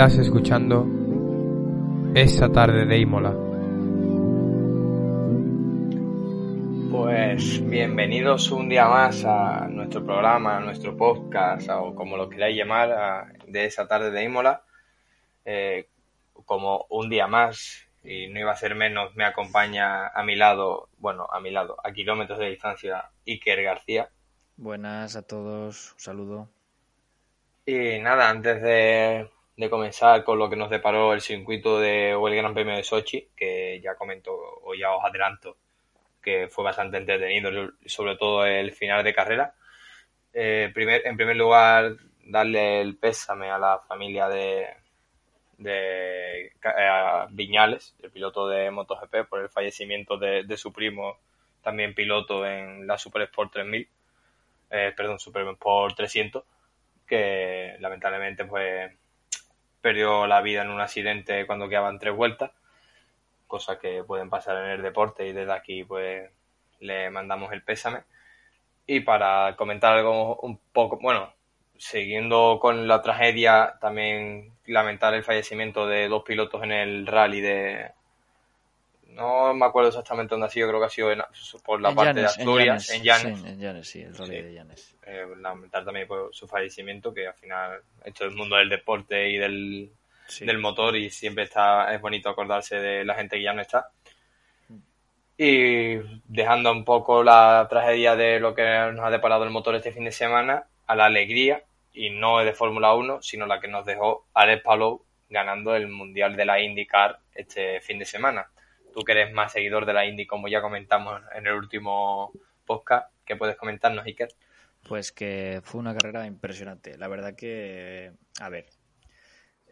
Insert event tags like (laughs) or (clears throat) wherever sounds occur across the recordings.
Estás escuchando esa tarde de Imola. Pues bienvenidos un día más a nuestro programa, a nuestro podcast o como lo queráis llamar, a- de esa tarde de Imola. Eh, como un día más, y no iba a ser menos, me acompaña a mi lado, bueno, a mi lado, a kilómetros de distancia, Iker García. Buenas a todos, un saludo. Y nada, antes de, de comenzar con lo que nos deparó el circuito de, o el Gran Premio de Sochi, que ya comento o ya os adelanto que fue bastante entretenido, sobre todo el final de carrera. Eh, primer, en primer lugar, darle el pésame a la familia de, de eh, Viñales, el piloto de MotoGP, por el fallecimiento de, de su primo, también piloto en la Super Sport 3000, eh, perdón, Super Sport 300 que lamentablemente pues perdió la vida en un accidente cuando quedaban tres vueltas, cosas que pueden pasar en el deporte y desde aquí pues le mandamos el pésame. Y para comentar algo un poco, bueno, siguiendo con la tragedia, también lamentar el fallecimiento de dos pilotos en el rally de... No me acuerdo exactamente dónde ha sido, creo que ha sido en- por la En parte Llanes, de Asturias, en Llanes. Sí, en Llanes, sí, el rally Sí. de Llanes. eh, lamentar también por su fallecimiento, que al final esto es el mundo del deporte y del, Sí. del motor y siempre está es bonito acordarse de la gente que ya no está. Y dejando un poco la tragedia de lo que nos ha deparado el motor este fin de semana, a la alegría, y no de Fórmula 1, sino la que nos dejó Alex Palou ganando el Mundial de la IndyCar este fin de semana. Tú que eres más seguidor de la Indy, como ya comentamos en el último podcast, ¿qué puedes comentarnos, Iker? Pues que fue una carrera impresionante. La verdad que, a ver,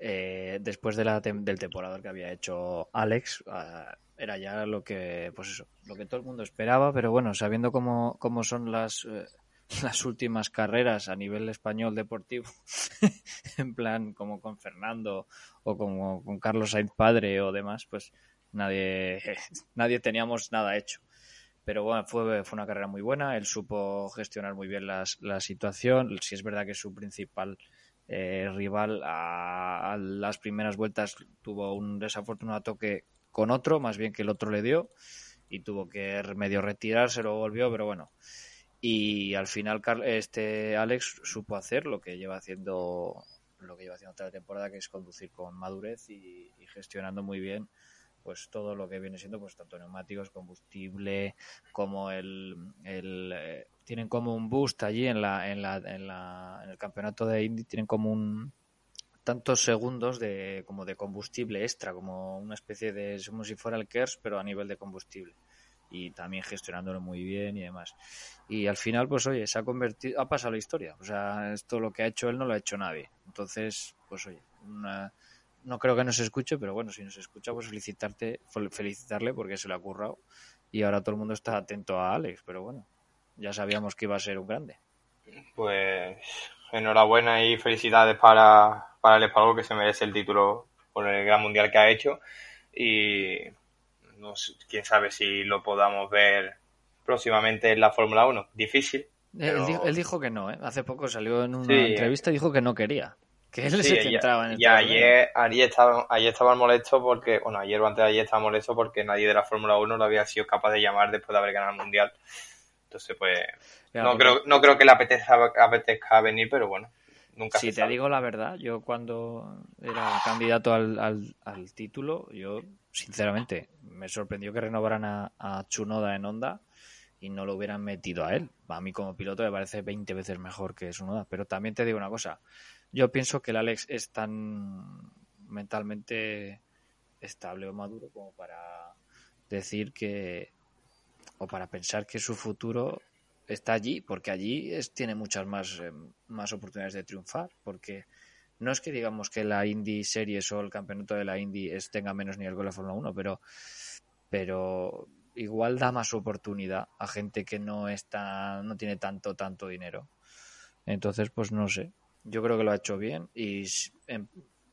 eh, después de la del temporada que había hecho Alex, ah, era ya lo que, pues eso, lo que todo el mundo esperaba, pero bueno, sabiendo cómo, cómo son las, eh, las últimas carreras a nivel español deportivo, (laughs) en plan como con Fernando o como con Carlos Sainz padre o demás, pues nadie, (laughs) nadie teníamos nada hecho. Pero bueno, fue, fue una carrera muy buena. Él supo gestionar muy bien las, la situación. Si es verdad que su principal eh, rival a, las primeras vueltas tuvo un desafortunado toque con otro, más bien que el otro le dio, y tuvo que medio retirarse, lo volvió, pero bueno. Y al final este Alex supo hacer lo que lleva haciendo lo que lleva haciendo toda la temporada, que es conducir con madurez y gestionando muy bien pues todo lo que viene siendo pues tanto neumáticos, combustible, como el, el eh, tienen como un boost allí en la, en la, en la en el campeonato de Indy tienen como un tantos segundos de como de combustible extra, como una especie de como si fuera el KERS pero a nivel de combustible y también gestionándolo muy bien y demás. Y al final, pues oye, se ha convertido, ha pasado la historia. O sea, esto lo que ha hecho él no lo ha hecho nadie. Entonces, pues oye, una, no creo que nos escuche, pero bueno, si nos escucha, pues felicitarte, fel- felicitarle porque se le ha currado. Y ahora todo el mundo está atento a Alex, pero bueno, ya sabíamos que iba a ser un grande. Pues enhorabuena y felicidades para, para el Palou que se merece el título por el gran mundial que ha hecho y no sé, quién sabe si lo podamos ver próximamente en la Fórmula 1. Difícil. Él, dijo, él dijo que no, ¿eh? Hace poco salió en una Sí. entrevista y dijo que no quería. Que él Sí, en el ya torneo. ayer, ayer, estaba, ayer estaba molesto porque, bueno, ayer o antes de ayer estaba molesto porque nadie de la Fórmula 1 lo había sido capaz de llamar después de haber ganado el mundial. Entonces, pues, no porque- creo, no creo que le apetezca, apetezca venir, pero bueno, nunca Si se te sabe. digo la verdad, yo cuando era candidato al, al, al título, yo sinceramente me sorprendió que renovaran a, a Chunoda en Honda y no lo hubieran metido a él. A mí como piloto me parece 20 veces mejor que Tsunoda. Pero también te digo una cosa, yo pienso que el Alex es tan mentalmente estable o maduro como para decir que o para pensar que su futuro está allí, porque allí es, tiene muchas más, eh, más oportunidades de triunfar, porque no es que digamos que la Indy Series o el campeonato de la Indy es, tenga menos nivel que la Fórmula 1, pero, pero igual da más oportunidad a gente que no está, no tiene tanto, tanto dinero. Entonces, pues no sé. Yo creo que lo ha hecho bien y em,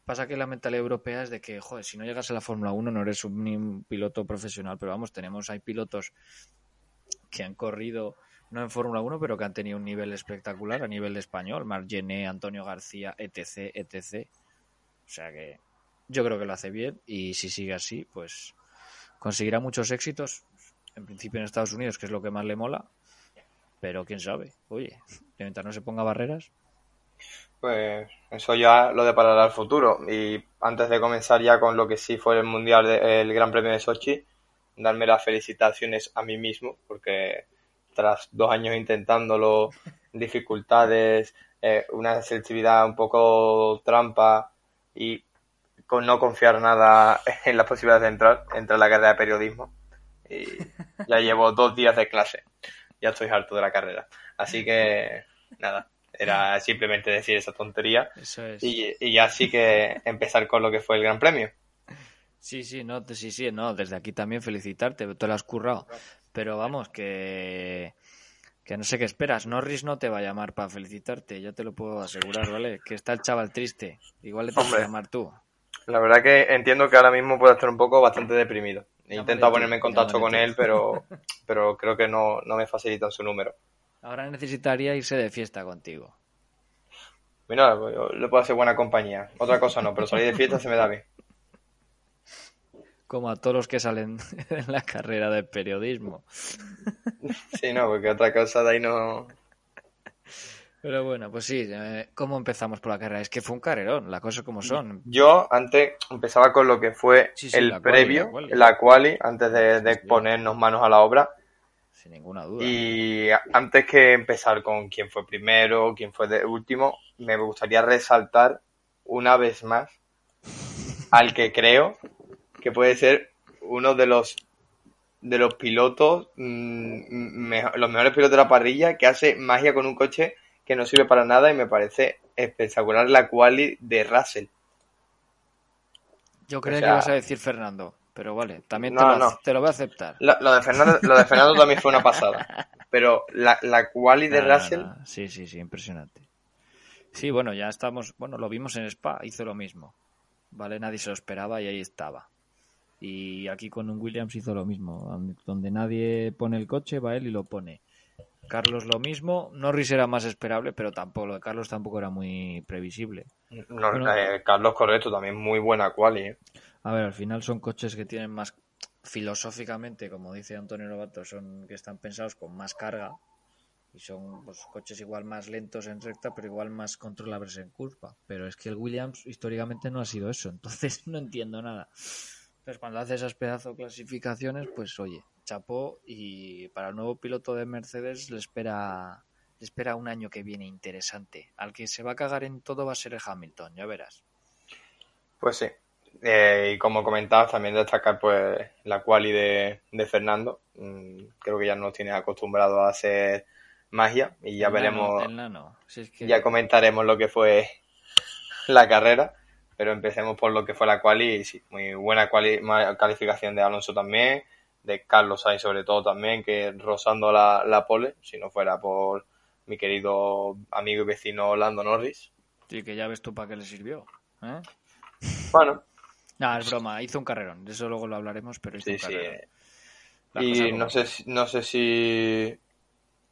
pasa que la mentalidad europea es de que, joder, si no llegas a la Fórmula 1 no eres un, piloto profesional, pero vamos, tenemos, hay pilotos que han corrido no en Fórmula 1, pero que han tenido un nivel espectacular a nivel de español, Margené, Antonio García, etc, etc. O sea que yo creo que lo hace bien y si sigue así, pues conseguirá muchos éxitos, en principio en Estados Unidos, que es lo que más le mola, pero quién sabe, oye, mientras no se ponga barreras. Pues eso ya lo deparará el futuro. Y antes de comenzar ya con lo que sí fue el Mundial, el Gran Premio de Sochi, darme las felicitaciones a mí mismo, porque tras dos años intentándolo, (laughs) dificultades, eh, una selectividad un poco trampa y con no confiar nada (laughs) en las posibilidades de entrar, entrar en la carrera de periodismo. Y (laughs) ya llevo dos días de clase. Ya estoy harto de la carrera. Así que, nada, era simplemente decir esa tontería. y, y ya sí que (laughs) empezar con lo que fue el Gran Premio. Sí, sí, no, sí, sí, no, desde aquí también felicitarte, te lo has currado. Pero vamos, que, que no sé qué esperas. Norris no te va a llamar para felicitarte, ya te lo puedo asegurar, ¿vale? Que está el chaval triste. Igual le tienes que llamar tú. La verdad que entiendo que ahora mismo puede estar un poco bastante deprimido. He intentado ponerme en contacto con él, pero, (laughs) pero creo que no, no me facilitan su número. Ahora necesitaría irse de fiesta contigo. Mira, le puedo hacer buena compañía. Otra cosa no, pero salir de fiesta se me da bien como a todos los que salen (laughs) en la carrera de periodismo. Sí, no, porque otra cosa de ahí no. Pero bueno, pues sí, eh, ¿cómo empezamos por la carrera? Es que fue un carrerón, las cosas como son. Yo antes empezaba con lo que fue el previo, la quali, antes de, ponernos manos a la obra. Sin ninguna duda. Y antes que empezar con quién fue primero, quién fue de último, me gustaría resaltar una vez más al que creo que puede ser uno de los de los pilotos, mm, los mejores pilotos de la parrilla, que hace magia con un coche que no sirve para nada y me parece espectacular la quali de Russell. Yo creo que ibas a decir Fernando, pero vale, también te, lo, te lo, voy a aceptar. Lo, de Fernando, lo de Fernando también fue una pasada, pero la, la quali de Russell... Sí, sí, sí, impresionante. Sí, bueno, ya estamos, bueno, lo vimos en Spa, hizo lo mismo, ¿vale? Nadie se lo esperaba y ahí estaba. Y aquí con un Williams hizo lo mismo. Donde nadie pone el coche, va él y lo pone. Carlos lo mismo. Norris era más esperable, pero tampoco lo de Carlos tampoco era muy previsible. Eh, Carlos correcto, también muy buena quali. ¿eh? A ver, al final son coches que tienen más filosóficamente, como dice Antonio Lobato, son que están pensados con más carga y son pues, coches igual más lentos en recta, pero igual más controlables en curva. Pero es que el Williams históricamente no ha sido eso, (laughs) entonces no entiendo nada. Entonces, cuando hace esas pedazo clasificaciones, pues oye, chapó y para el nuevo piloto de Mercedes le espera, le espera un año que viene interesante. Al que se va a cagar en todo va a ser el Hamilton, ya verás. Pues sí. Eh, y como comentabas, también destacar pues la quali de, Fernando. Mm, creo que ya nos tiene acostumbrado a hacer magia y ya veremos. Ya comentaremos lo que fue la carrera pero empecemos por lo que fue la quali, y sí, muy buena calificación de Alonso también, de Carlos Sainz sobre todo también, que rozando la, la pole, si no fuera por mi querido amigo y vecino Lando Norris. Sí, que ya ves tú para qué le sirvió. ¿eh? Bueno. No, es broma, hizo un carrerón, de eso luego lo hablaremos, pero hizo un carrerón. Y no sé, no sé si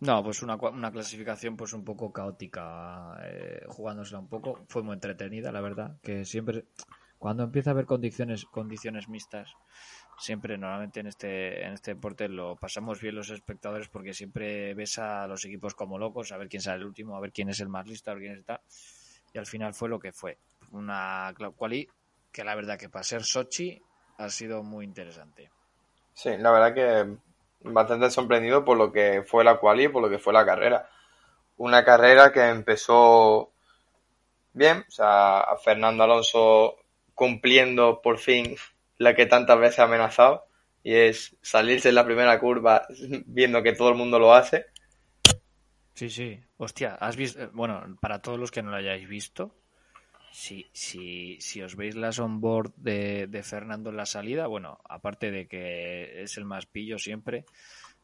no, pues una, una clasificación pues un poco caótica, eh, jugándosela un poco. Fue muy entretenida, la verdad, que siempre, cuando empieza a haber condiciones, condiciones mixtas, siempre normalmente en este, en este deporte lo pasamos bien los espectadores porque siempre ves a los equipos como locos, a ver quién sale el último, a ver quién es el más listo, a ver quién está. Y al final fue lo que fue. Una quali que la verdad que para ser Sochi ha sido muy interesante. Sí, la verdad que bastante sorprendido por lo que fue la quali y por lo que fue la carrera. Una carrera que empezó bien, o sea, a Fernando Alonso cumpliendo por fin la que tantas veces ha amenazado y es salirse en la primera curva (laughs) viendo que todo el mundo lo hace Sí, sí. Hostia, has visto. eh, Bueno, para todos los que no lo hayáis visto, si, si, si os veis las onboard de, de Fernando en la salida, bueno, aparte de que es el más pillo siempre,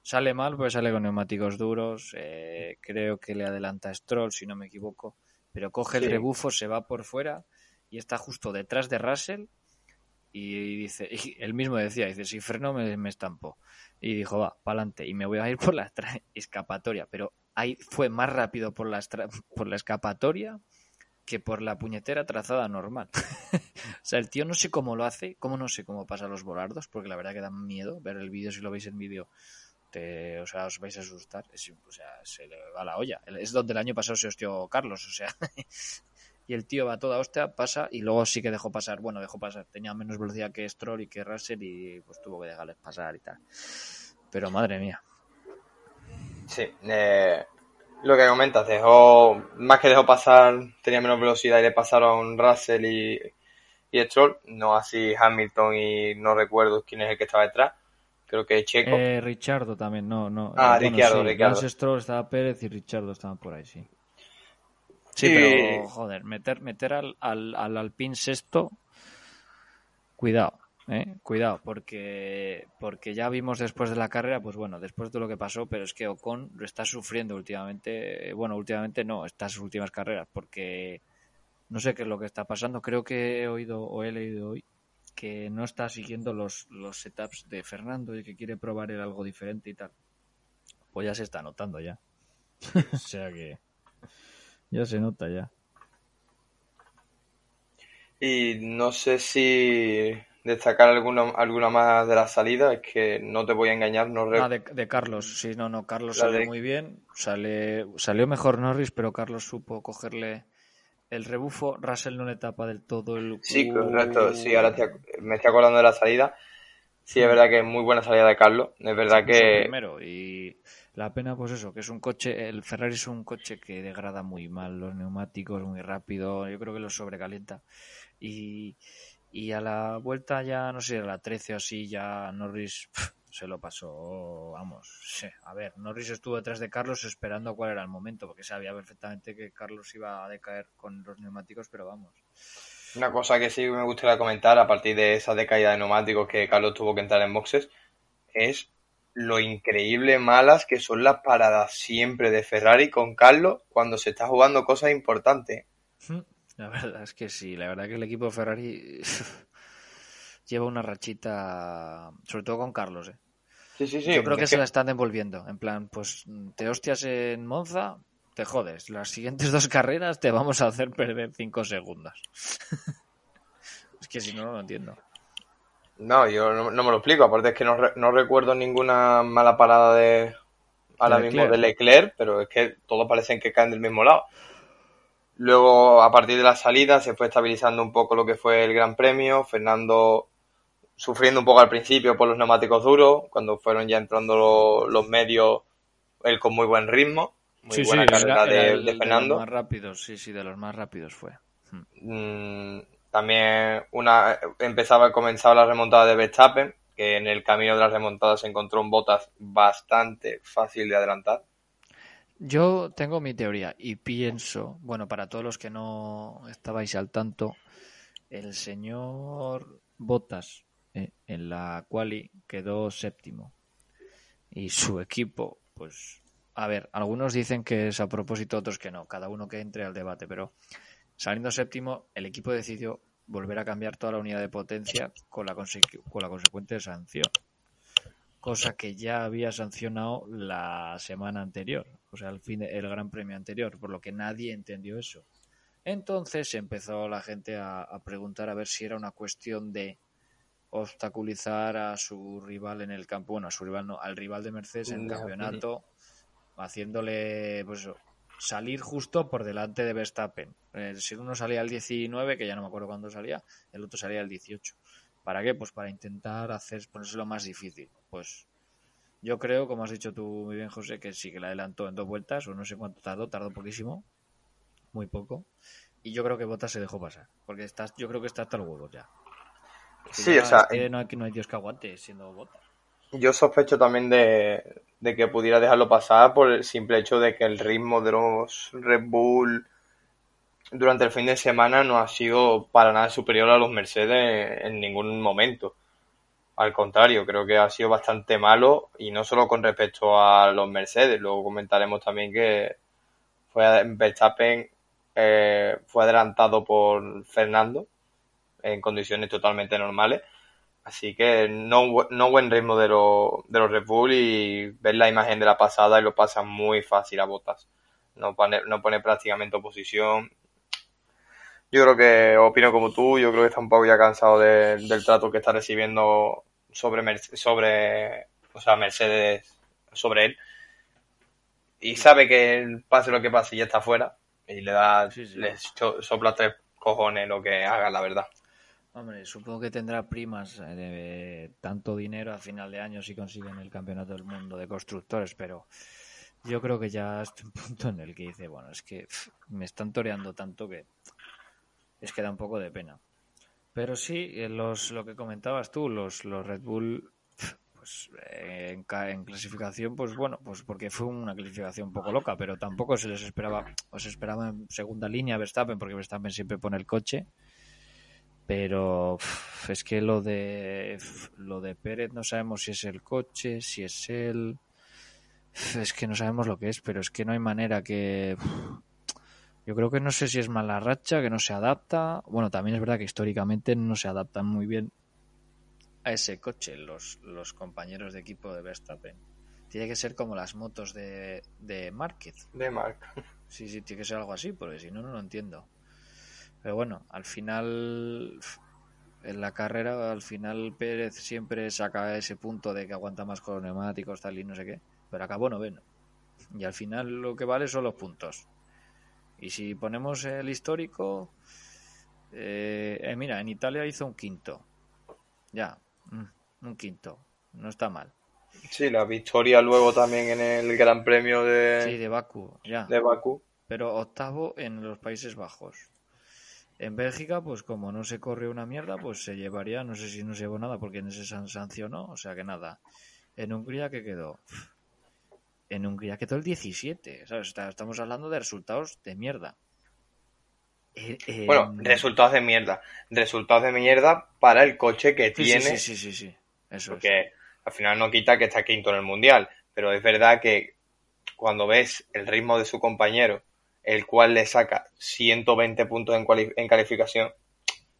sale mal, pues sale con neumáticos duros. eh, creo que le adelanta a Stroll, si no me equivoco, pero coge el rebufo, se va por fuera y está justo detrás de Russell. Y dice, y él mismo decía, dice, si freno me, me estampo. Y dijo, va, para adelante. Y me voy a ir por la (laughs) escapatoria. Pero ahí fue más rápido por la, por la escapatoria que por la puñetera trazada normal. (laughs) o sea, el tío no sé cómo lo hace, cómo no sé cómo pasa los volardos, porque la verdad que da miedo ver el vídeo, si lo veis en vídeo, te, o sea, os vais a asustar. Es- o sea, se le va la olla. Es donde el año pasado se hostió Carlos, o sea. (laughs) y el tío va toda hostia, pasa y luego sí que dejó pasar. Bueno, dejó pasar. Tenía menos velocidad que Stroll y que Russell y pues tuvo que dejarles pasar y tal. Pero madre mía. Sí, eh, lo que comentas, dejó, más que dejó pasar, tenía menos velocidad y le pasaron Russell y, y Stroll, no así Hamilton y no recuerdo quién es el que estaba detrás, creo que Checo. Eh, Richardo también, no, no. Ah, bueno, Ricciardo, sí, Ricciardo. Stroll estaba Pérez y Richardo estaban por ahí, sí. Sí, Y- pero joder, meter, meter al, al, al Alpine sexto, cuidado, ¿eh? cuidado, porque, porque ya vimos después de la carrera, pues bueno, después de lo que pasó, pero es que Ocon lo está sufriendo últimamente, eh, bueno, últimamente no, estas últimas carreras, porque no sé qué es lo que está pasando, creo que he oído o he leído hoy que no está siguiendo los, los setups de Fernando y que quiere probar algo diferente y tal. Pues ya se está notando ya. (laughs) o sea que ya se nota ya. Y no sé si destacar alguna, alguna más de la salida, es que no te voy a engañar, no Ah, de, de Carlos, sí, no, no, Carlos La salió de- muy bien, sale, salió mejor Norris, pero Carlos supo cogerle el rebufo, Russell no le tapa del todo el... Sí, correcto, sí, ahora estoy me estoy acordando de la salida. Sí, es verdad que es muy buena salida de Carlos, es verdad que... primero y la pena pues eso que es un coche el Ferrari es un coche que degrada muy mal los neumáticos muy rápido yo creo que los sobrecalienta. Y, y a la vuelta ya no sé a la 13 o así ya Norris se lo pasó vamos sí. a ver Norris estuvo detrás de Carlos esperando cuál era el momento porque sabía perfectamente que Carlos iba a decaer con los neumáticos pero vamos Una cosa que sí me gustaría comentar a partir de esa decaída de neumáticos que Carlos tuvo que entrar en boxes es lo increíble malas que son las paradas siempre de Ferrari con Carlos cuando se está jugando cosas importantes. La verdad es que sí, la verdad que el equipo Ferrari (laughs) lleva una rachita, sobre todo con Carlos. ¿eh? Sí, sí, sí. Yo creo que es se la están devolviendo. En plan, pues te hostias en Monza, te jodes. Las siguientes (laughs) dos carreras te vamos a hacer perder cinco segundos. (laughs) es que si no, no lo entiendo. No, yo no, no me lo explico. Aparte es que no, re- no recuerdo ninguna mala parada de ahora De mismo Leclerc. de Leclerc, pero es que todos parecen que caen del mismo lado. Luego, a partir de la salida, se fue estabilizando un poco lo que fue el Gran Premio. Fernando sufriendo un poco al principio por los neumáticos duros, cuando fueron ya entrando lo- los medios, él con muy buen ritmo. Muy buena carrera era- de, era el de Fernando. los más rápidos, sí, sí, de los más rápidos fue. Mm, también una empezaba comenzaba la remontada de Verstappen, que en el camino de la remontada se encontró un Bottas bastante fácil de adelantar. Yo tengo mi teoría y pienso, bueno, para todos los que no estabais al tanto, el señor Bottas eh, en la quali quedó séptimo. Y su equipo, pues, a ver, algunos dicen que es a propósito, otros que no, cada uno que entre al debate, pero saliendo séptimo, el equipo decidió volver a cambiar toda la unidad de potencia con la, con la consecuente sanción cosa que ya había sancionado la semana anterior, o sea, el, fin de- el Gran Premio anterior, por lo que nadie entendió eso. Entonces empezó la gente a, a preguntar a ver si era una cuestión de obstaculizar a su rival en el campo, bueno, a su rival no, al rival de Mercedes en el No, campeonato, haciéndole pues eso, salir justo por delante de Verstappen. Eh, si uno salía al 19, que ya no me acuerdo cuándo salía, el otro salía al 18. ¿Para qué? Pues para intentar hacer ponérselo más difícil. Pues yo creo, como has dicho tú muy bien, José, que sí que la adelantó en dos vueltas, o no sé cuánto tardó, tardó poquísimo, muy poco. Y yo creo que Botas se dejó pasar, porque está, yo creo que está hasta el huevo ya. Sí, ya o sea, es que no, hay, no hay Dios que aguante siendo Botas. Yo sospecho también de, de que pudiera dejarlo pasar por el simple hecho de que el ritmo de los Red Bull durante el fin de semana no ha sido para nada superior a los Mercedes en ningún momento. Al contrario, creo que ha sido bastante malo y no solo con respecto a los Mercedes, luego comentaremos también que fue Verstappen eh, fue adelantado por Fernando en condiciones totalmente normales. Así que no, no buen ritmo de, de los Red Bull y ver la imagen de la pasada y lo pasa muy fácil a botas. No pone, no pone prácticamente oposición. Yo creo que opino como tú, yo creo que está un poco ya cansado del trato que está recibiendo sobre, sobre o sea, Mercedes sobre él. Y sabe que pase lo que pase ya está fuera. Y le da, le sopla tres cojones lo que haga, la verdad. Hombre, supongo que tendrá primas eh, de tanto dinero a final de año si consiguen el campeonato del mundo de constructores, pero yo creo que ya es un punto en el que dice, bueno, es que me están toreando tanto que es que da un poco de pena. Pero sí, eh, los, lo que comentabas tú, los, los Red Bull, pues eh, en, clasificación, pues bueno, pues porque fue una clasificación un poco loca, pero tampoco se les esperaba, o se esperaba en segunda línea Verstappen, porque Verstappen siempre pone el coche pero es que lo de lo de Pérez no sabemos si es el coche, si es él. Es que no sabemos lo que es, pero es que no hay manera que. Yo creo que no sé si es mala racha, que no se adapta. Bueno, también es verdad que históricamente no se adaptan muy bien a ese coche los, los compañeros de equipo de Verstappen. Tiene que ser como las motos de, de Márquez. De Mark. Sí, sí, tiene que ser algo así, porque si no, no lo entiendo. Pero bueno, al final, en la carrera, al final Pérez siempre saca ese punto de que aguanta más con los neumáticos, tal y no sé qué. Pero acabó noveno. Y al final lo que vale son los puntos. Y si ponemos el histórico, eh, eh, mira, en Italia hizo un quinto. Ya, mm, un quinto. No está mal. Sí, la victoria luego también en el Gran Premio de, sí, de Baku, ya. De Baku. Pero octavo en los Países Bajos. En Bélgica, pues como no se corrió una mierda, pues se llevaría, no sé si no se llevó nada porque en ese sancionó, o sea que nada. En Hungría, ¿qué quedó? En Hungría quedó el 17, ¿sabes? Estamos hablando de resultados de mierda. Eh, bueno, resultados de mierda. Resultados de mierda para el coche que tiene. Sí, sí, sí, sí. Eso porque al final no quita que está quinto en el mundial. Pero es verdad que cuando ves el ritmo de su compañero el cual le saca 120 puntos en, en calificación,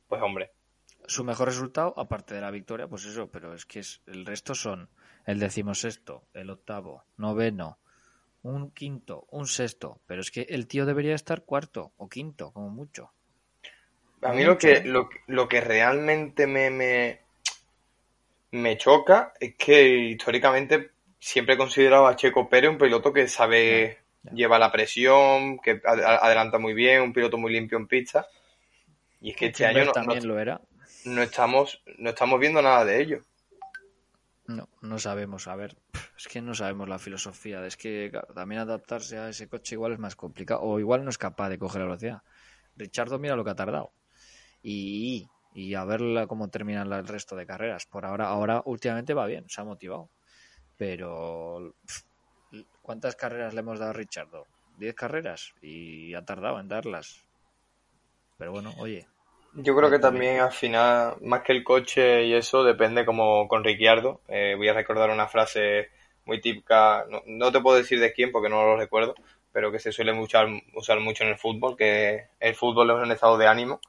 pues hombre. Su mejor resultado, aparte de la victoria, pues eso, pero es que es, el resto son el decimosexto, el octavo, noveno, un quinto, un sexto, pero es que el tío debería estar cuarto o quinto, como mucho. A mí lo que, lo, lo que realmente me, me, me choca es que históricamente siempre he considerado a Checo Pérez un piloto que sabe lleva la presión, que adelanta muy bien, un piloto muy limpio en pista. Y es que este año no, también lo era. No estamos, no estamos viendo nada de ello. No, no sabemos. A ver, es que no sabemos la filosofía. Es que también adaptarse a ese coche igual es más complicado. O igual no es capaz de coger la velocidad. Richardo mira lo que ha tardado. Y, y a ver cómo terminan el resto de carreras. Por ahora, ahora últimamente va bien, se ha motivado. Pero ¿Cuántas carreras le hemos dado a Richardo? ¿Diez carreras? Y ha tardado en darlas. Pero bueno, oye. Yo creo que también al final, más que el coche y eso, depende como con Ricciardo. Eh, voy a recordar una frase muy típica, no, te puedo decir de quién porque no lo recuerdo, pero que se suele usar, usar mucho en el fútbol, que el fútbol es un estado de ánimo.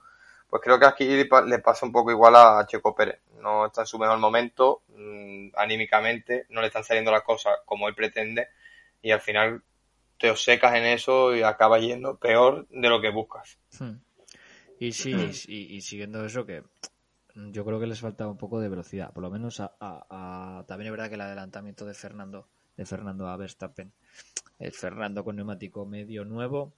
Pues creo que aquí le pasa un poco igual a Checo Pérez. No está en su mejor momento, mm, anímicamente, no le están saliendo las cosas como él pretende y al final te secas en eso y acabas yendo peor de lo que buscas. Hmm. Y sí, y, siguiendo eso que yo creo que les falta un poco de velocidad, por lo menos a, también es verdad que el adelantamiento de Fernando de Fernando a Verstappen, el Fernando con neumático medio nuevo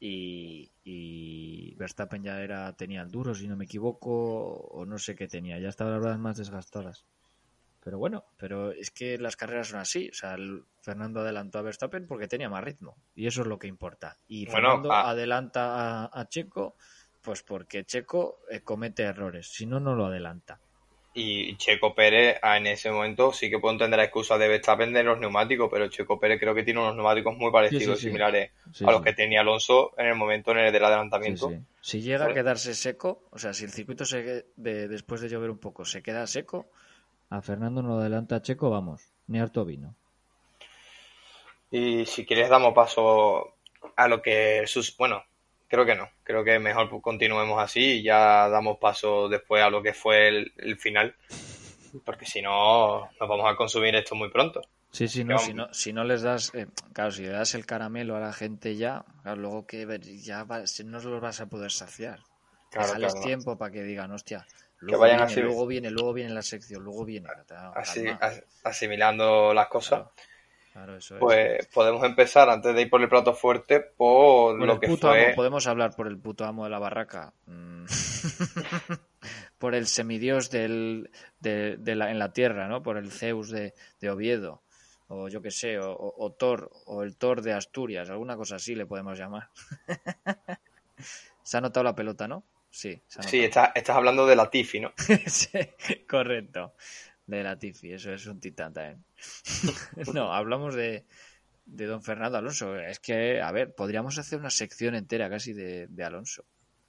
y, y, Verstappen ya era tenía el duro si no me equivoco o no sé qué tenía, ya estaban las ruedas más desgastadas. Pero bueno, pero es que las carreras son así. O sea, Fernando adelantó a Verstappen porque tenía más ritmo. Y eso es lo que importa. Y Fernando adelanta a, Checo, pues porque Checo eh, comete errores. Si no, no lo adelanta. Y Checo Pérez en ese momento sí que puedo entender la excusa de Verstappen de los neumáticos, pero Checo Pérez creo que tiene unos neumáticos muy parecidos, sí, sí. similares Sí, a los que tenía Alonso en el momento en el del adelantamiento. Si llega a quedarse seco, o sea, si el circuito se, de, después de llover un poco se queda seco, a Fernando no lo adelanta a Checo, vamos, ni harto vino. Y si quieres damos paso a lo que sus bueno, creo que no, creo que mejor continuemos así y ya damos paso después a lo que fue el, el final, porque si no nos vamos a consumir esto muy pronto. Sí, sí, no, si no, si no les das, eh, claro, si le das el caramelo a la gente ya, claro, luego que ya va- si no los vas a poder saciar. Claro, Déjales claro. tiempo para que digan, hostia, Que luego vayan viene, así- luego viene, luego viene la sección, luego viene. Así, asimilando las cosas, Claro, claro, eso es. pues podemos empezar antes de ir por el plato fuerte por, Por lo el que puto fue amo, podemos hablar por el puto amo de la barraca. Mm. (laughs) por el semidios del, de, de la, en la tierra, ¿no? Por el Zeus de, de Oviedo. O yo qué sé, o, o- o Thor, o el Thor de Asturias, alguna cosa así le podemos llamar. (laughs) se ha notado la pelota, ¿no? Sí, se ha Sí, estás, estás hablando de la Tiffy, ¿no? (laughs) Sí, correcto. De la Tifi, eso es un titán también. (laughs) no, hablamos de, de don Fernando Alonso. Es que, a ver, podríamos hacer una sección entera casi de, de Alonso.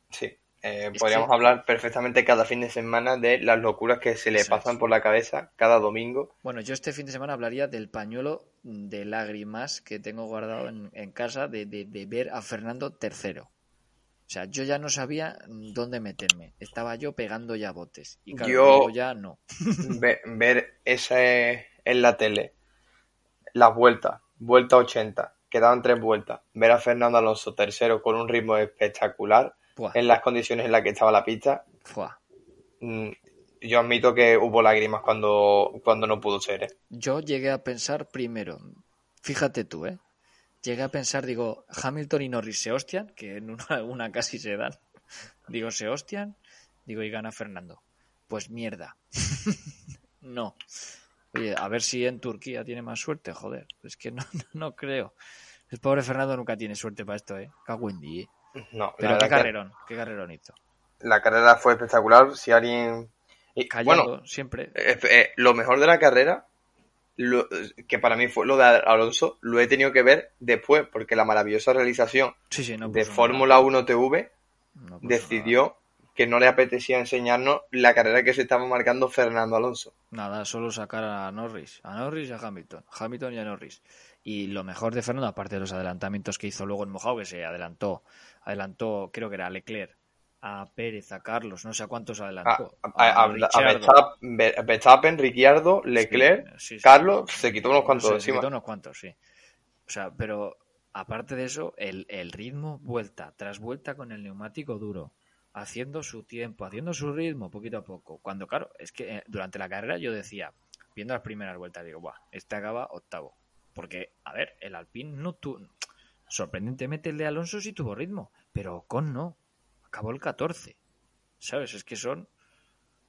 Sí. Eh, podríamos que- hablar perfectamente cada fin de semana de las locuras que se le pasan por la cabeza cada domingo. Bueno, yo este fin de semana hablaría del pañuelo de lágrimas que tengo guardado en, en casa de, de- de ver a Fernando III. O sea, yo ya no sabía dónde meterme. Estaba yo pegando ya botes. Y claro, Yo- ya no. (laughs) Ve- ver ese en la tele, las vueltas, vuelta 80, quedaban tres vueltas, ver a Fernando Alonso tercero con un ritmo espectacular en las condiciones en las que estaba la pista, fuá. mm, yo admito que hubo lágrimas cuando, cuando no pudo ser. ¿eh? Yo llegué a pensar primero, fíjate tú, ¿eh? Llegué a pensar, digo, Hamilton y Norris se hostian, que en una, (laughs) una casi se dan. Digo, se hostian, digo, y gana Fernando. Pues mierda. (laughs) no. Oye, a ver si en Turquía tiene más suerte, joder. Es que no, (laughs) no, no creo. El pobre Fernando nunca tiene suerte para esto, ¿eh? Cago en di. No, la Pero qué que carrerón, qué carrerón hizo. la carrera fue espectacular. Si alguien. y, bueno, siempre. eh, eh, lo mejor de la carrera, lo- que para mí fue lo de Alonso, lo he tenido que ver después, porque la maravillosa realización Sí, sí, no de Fórmula 1 TV no decidió que no le apetecía enseñarnos la carrera que se estaba marcando Fernando Alonso. Nada, solo sacar a Norris, a Norris y a Hamilton, Hamilton y a Norris. Y lo mejor de Fernando, aparte de los adelantamientos que hizo luego en Mojado, que se adelantó, adelantó, creo que era Leclerc, a Pérez, a Carlos, no sé a cuántos adelantó. a- a-. Verstappen, Ver- Verstappen, Ricciardo, Leclerc, Sí, sí, sí. Carlos, se quitó unos cuantos se quitó unos cuantos, sí. O sea, pero aparte de eso, el, el ritmo vuelta tras vuelta con el neumático duro, haciendo su tiempo, haciendo su ritmo poquito a poco. Cuando, claro, es que eh, durante la carrera yo decía, viendo las primeras vueltas, digo, Buah, este acaba octavo. Porque, a ver, el Alpine no tuvo. Sorprendentemente el de Alonso sí tuvo ritmo, pero con no. Acabó el 14. ¿Sabes? Es que son.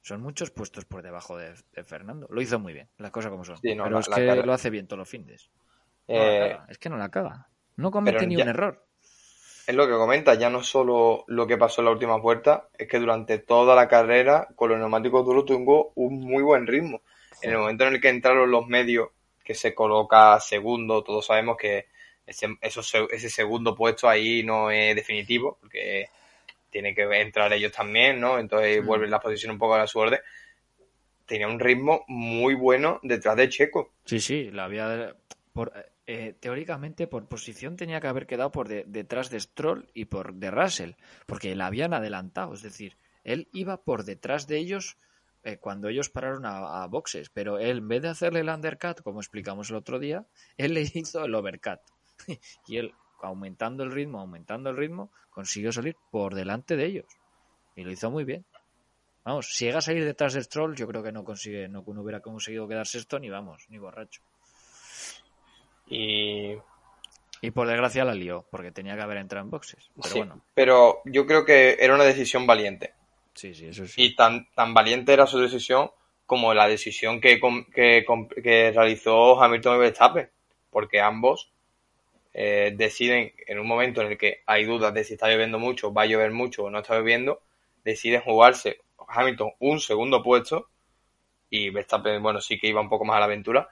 Son muchos puestos por debajo de, de Fernando. Lo hizo muy bien, las cosas como son. Sí, no, pero la- es la que lo hace bien todos los fines. No Eh, es que no la caga. No comete ni ya- un error. Es lo que comenta, ya no solo lo que pasó en la última vuelta, es que durante toda la carrera con los neumáticos duros tuvo un muy buen ritmo. En el momento en el que entraron los medios, que se coloca segundo, todos sabemos que ese, eso ese segundo puesto ahí no es definitivo, porque tiene que entrar ellos también, ¿no? Entonces Mm. vuelven las posiciones un poco a su orden. Tenía un ritmo muy bueno detrás de Checo. Sí, sí, la había. Por, eh, teóricamente, por posición tenía que haber quedado por de- detrás de Stroll y por de Russell, porque la habían adelantado. Es decir, él iba por detrás de ellos eh, cuando ellos pararon a, a boxes, pero él, en vez de hacerle el undercut, como explicamos el otro día, él le hizo el overcut. (laughs) y él, aumentando el ritmo, aumentando el ritmo, consiguió salir por delante de ellos. Y lo hizo muy bien. Vamos, si llega a salir detrás de Stroll, yo creo que no consigue, no, no hubiera conseguido quedarse esto ni vamos, ni borracho. Y Y por desgracia la lió, porque tenía que haber entrado en boxes. Pero sí, bueno, pero yo creo que era una decisión valiente. sí, sí, eso sí. Y tan, tan valiente era su decisión como la decisión que, que, que realizó Hamilton y Verstappen. Porque ambos eh, deciden, en un momento en el que hay dudas de si está lloviendo mucho, va a llover mucho o no está lloviendo, deciden jugarse Hamilton un segundo puesto y Verstappen, bueno, sí que iba un poco más a la aventura,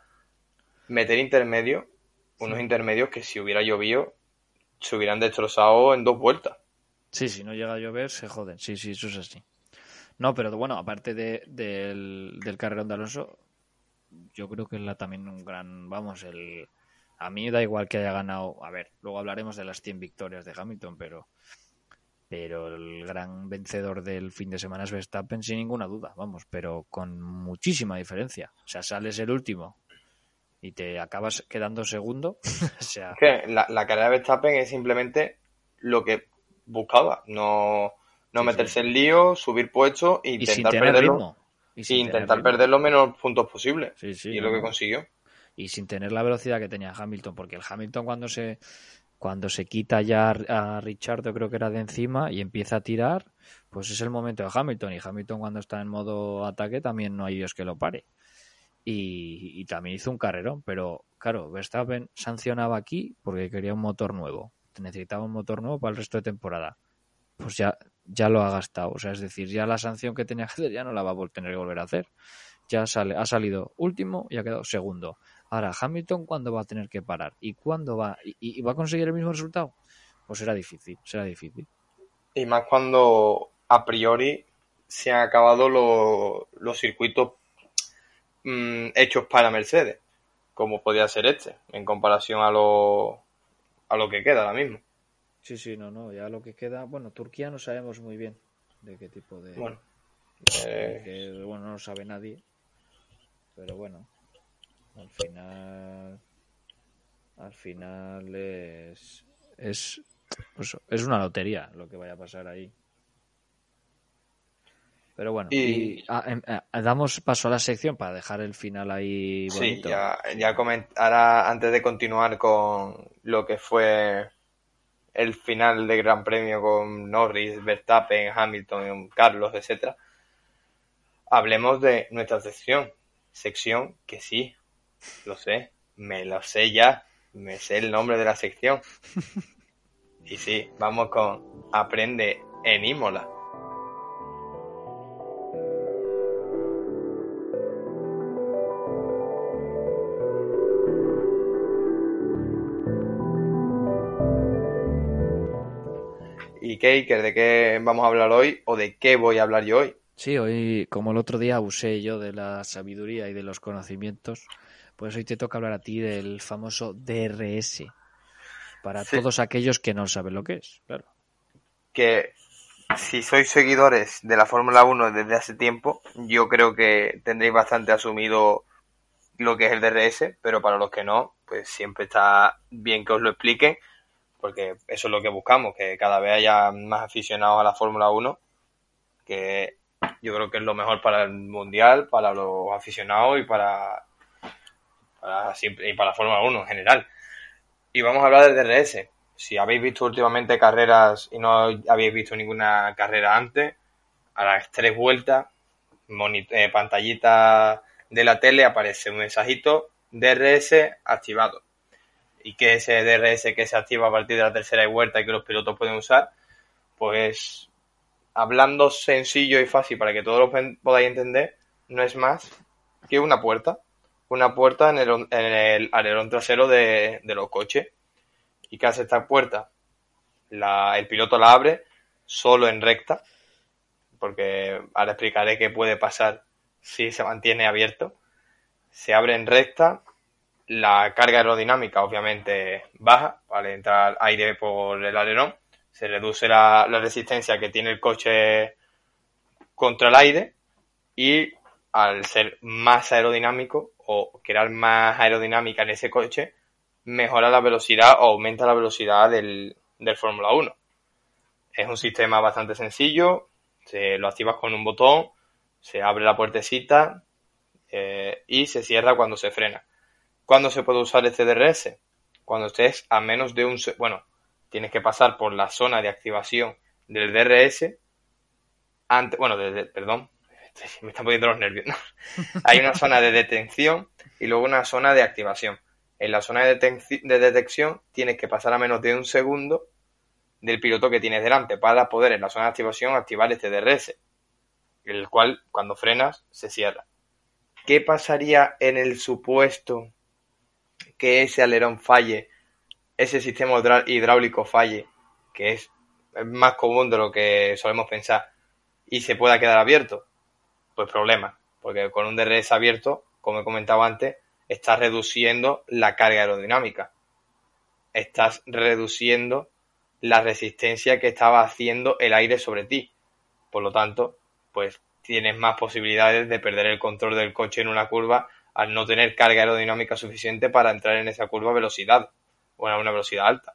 meter intermedios, unos intermedios que si hubiera llovido se hubieran destrozado en dos vueltas. Sí, si no llega a llover se joden, sí, sí, eso es así. No, pero bueno, aparte de, del, del carrerón de Alonso, yo creo que es la, también un gran, vamos, el... A mí da igual que haya ganado, a ver, luego hablaremos de las 100 victorias de Hamilton, pero pero el gran vencedor del fin de semana es Verstappen sin ninguna duda, vamos, pero con muchísima diferencia. O sea, sales el último y te acabas quedando segundo. (laughs) o sea... que la, la, carrera de Verstappen es simplemente lo que buscaba, no, no meterse en lío, subir puestos e intentar perderlo. Y sin intentar perder los menos puntos posibles. Sí, sí, y no, lo que consiguió. Y sin tener la velocidad que tenía Hamilton, porque el Hamilton cuando se cuando se quita ya a Richard, creo que era de encima, y empieza a tirar, pues es el momento de Hamilton. Y Hamilton cuando está en modo ataque también no hay Dios que lo pare. Y, y, también hizo un carrerón, pero claro, Verstappen sancionaba aquí porque quería un motor nuevo. Necesitaba un motor nuevo para el resto de temporada. Pues ya, ya lo ha gastado. O sea, es decir, ya la sanción que tenía que hacer ya no la va a tener que volver a hacer. Ya sale, ha salido último y ha quedado segundo. Ahora, Hamilton, ¿cuándo va a tener que parar? ¿Y cuándo va? ¿Y, y va a conseguir el mismo resultado? Pues será difícil, será difícil. Y más cuando a priori se han acabado los, los circuitos mmm, hechos para Mercedes, como podía ser este, en comparación a lo, a lo que queda ahora mismo. Sí, sí, no, no, ya lo que queda, bueno, Turquía no sabemos muy bien de qué tipo de... Bueno, eh... que, bueno no lo sabe nadie, pero bueno, al final al final es es pues, es una lotería lo que vaya a pasar ahí pero bueno y, y a, a, damos paso a la sección para dejar el final ahí bonito. sí ya ya coment ahora antes de continuar con lo que fue el final de Gran Premio con Norris, Verstappen, Hamilton, Carlos, etcétera hablemos de nuestra sección sección que sí lo sé, me lo sé ya, me sé el nombre de la sección. (laughs) Y sí, vamos con Aprende en Imola. ¿Y qué, Iker, de qué vamos a hablar hoy o de qué voy a hablar yo hoy? Sí, hoy, como el otro día usé yo de la sabiduría y de los conocimientos, pues hoy te toca hablar a ti del famoso DRS. Para sí. todos aquellos que no saben lo que es, claro. Que si sois seguidores de la Fórmula 1 desde hace tiempo, yo creo que tendréis bastante asumido lo que es el DRS, pero para los que no, pues siempre está bien que os lo expliquen, porque eso es lo que buscamos, que cada vez haya más aficionados a la Fórmula 1, que yo creo que es lo mejor para el Mundial, para los aficionados y para siempre, y para la Fórmula 1 en general. Y vamos a hablar del DRS. Si habéis visto últimamente carreras y no habéis visto ninguna carrera antes, a las tres vueltas, eh, pantallita de la tele aparece un mensajito DRS activado. ¿Y qué es ese DRS que se activa a partir de la tercera vuelta y que los pilotos pueden usar? Pues hablando sencillo y fácil para que todos lo podáis entender, no es más que una puerta una puerta en el, en el alerón trasero de, los coches. ¿Y qué hace esta puerta? El piloto la abre solo en recta, porque ahora explicaré qué puede pasar si se mantiene abierto. Se abre en recta, la carga aerodinámica obviamente baja para entrar aire por el alerón, se reduce la, resistencia que tiene el coche contra el aire y al ser más aerodinámico o crear más aerodinámica en ese coche, mejora la velocidad o aumenta la velocidad del, del Fórmula 1. Es un sistema bastante sencillo, se lo activas con un botón, se abre la puertecita eh, y se cierra cuando se frena. ¿Cuándo se puede usar este DRS? Cuando estés a menos de un... Bueno, tienes que pasar por la zona de activación del DRS antes... Bueno, de, de, perdón, me están poniendo los nervios. ¿no? (laughs) Hay una zona de detención y luego una zona de activación. En la zona de, de, detección tienes que pasar a menos de un segundo del piloto que tienes delante para poder en la zona de activación activar este DRS, el cual cuando frenas se cierra. ¿qué pasaría en el supuesto que ese alerón falle, ese sistema hidráulico falle, que es más común de lo que solemos pensar, y se pueda quedar abierto? Pues problema, porque con un DRS abierto, como he comentado antes, estás reduciendo la carga aerodinámica. Estás reduciendo la resistencia que estaba haciendo el aire sobre ti. Por lo tanto, pues tienes más posibilidades de perder el control del coche en una curva al no tener carga aerodinámica suficiente para entrar en esa curva a velocidad o a una velocidad alta.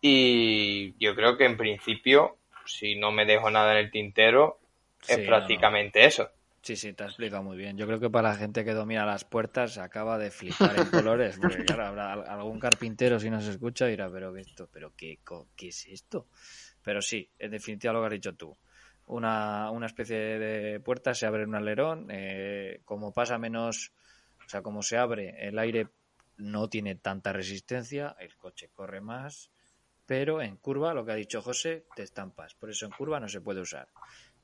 Y yo creo que en principio, si no me dejo nada en el tintero, es prácticamente eso. Sí, sí, te has explicado muy bien. Yo creo que para la gente que domina las puertas acaba de flipar en colores. Porque (laughs) claro, habrá algún carpintero si no se escucha dirá, pero esto, pero qué, qué es esto. Pero sí, en definitiva lo que has dicho tú. Una, una especie de puerta se abre en un alerón, eh, como pasa menos, o sea, como se abre, el aire no tiene tanta resistencia, el coche corre más, pero en curva, lo que ha dicho José, te estampas. Por eso en curva no se puede usar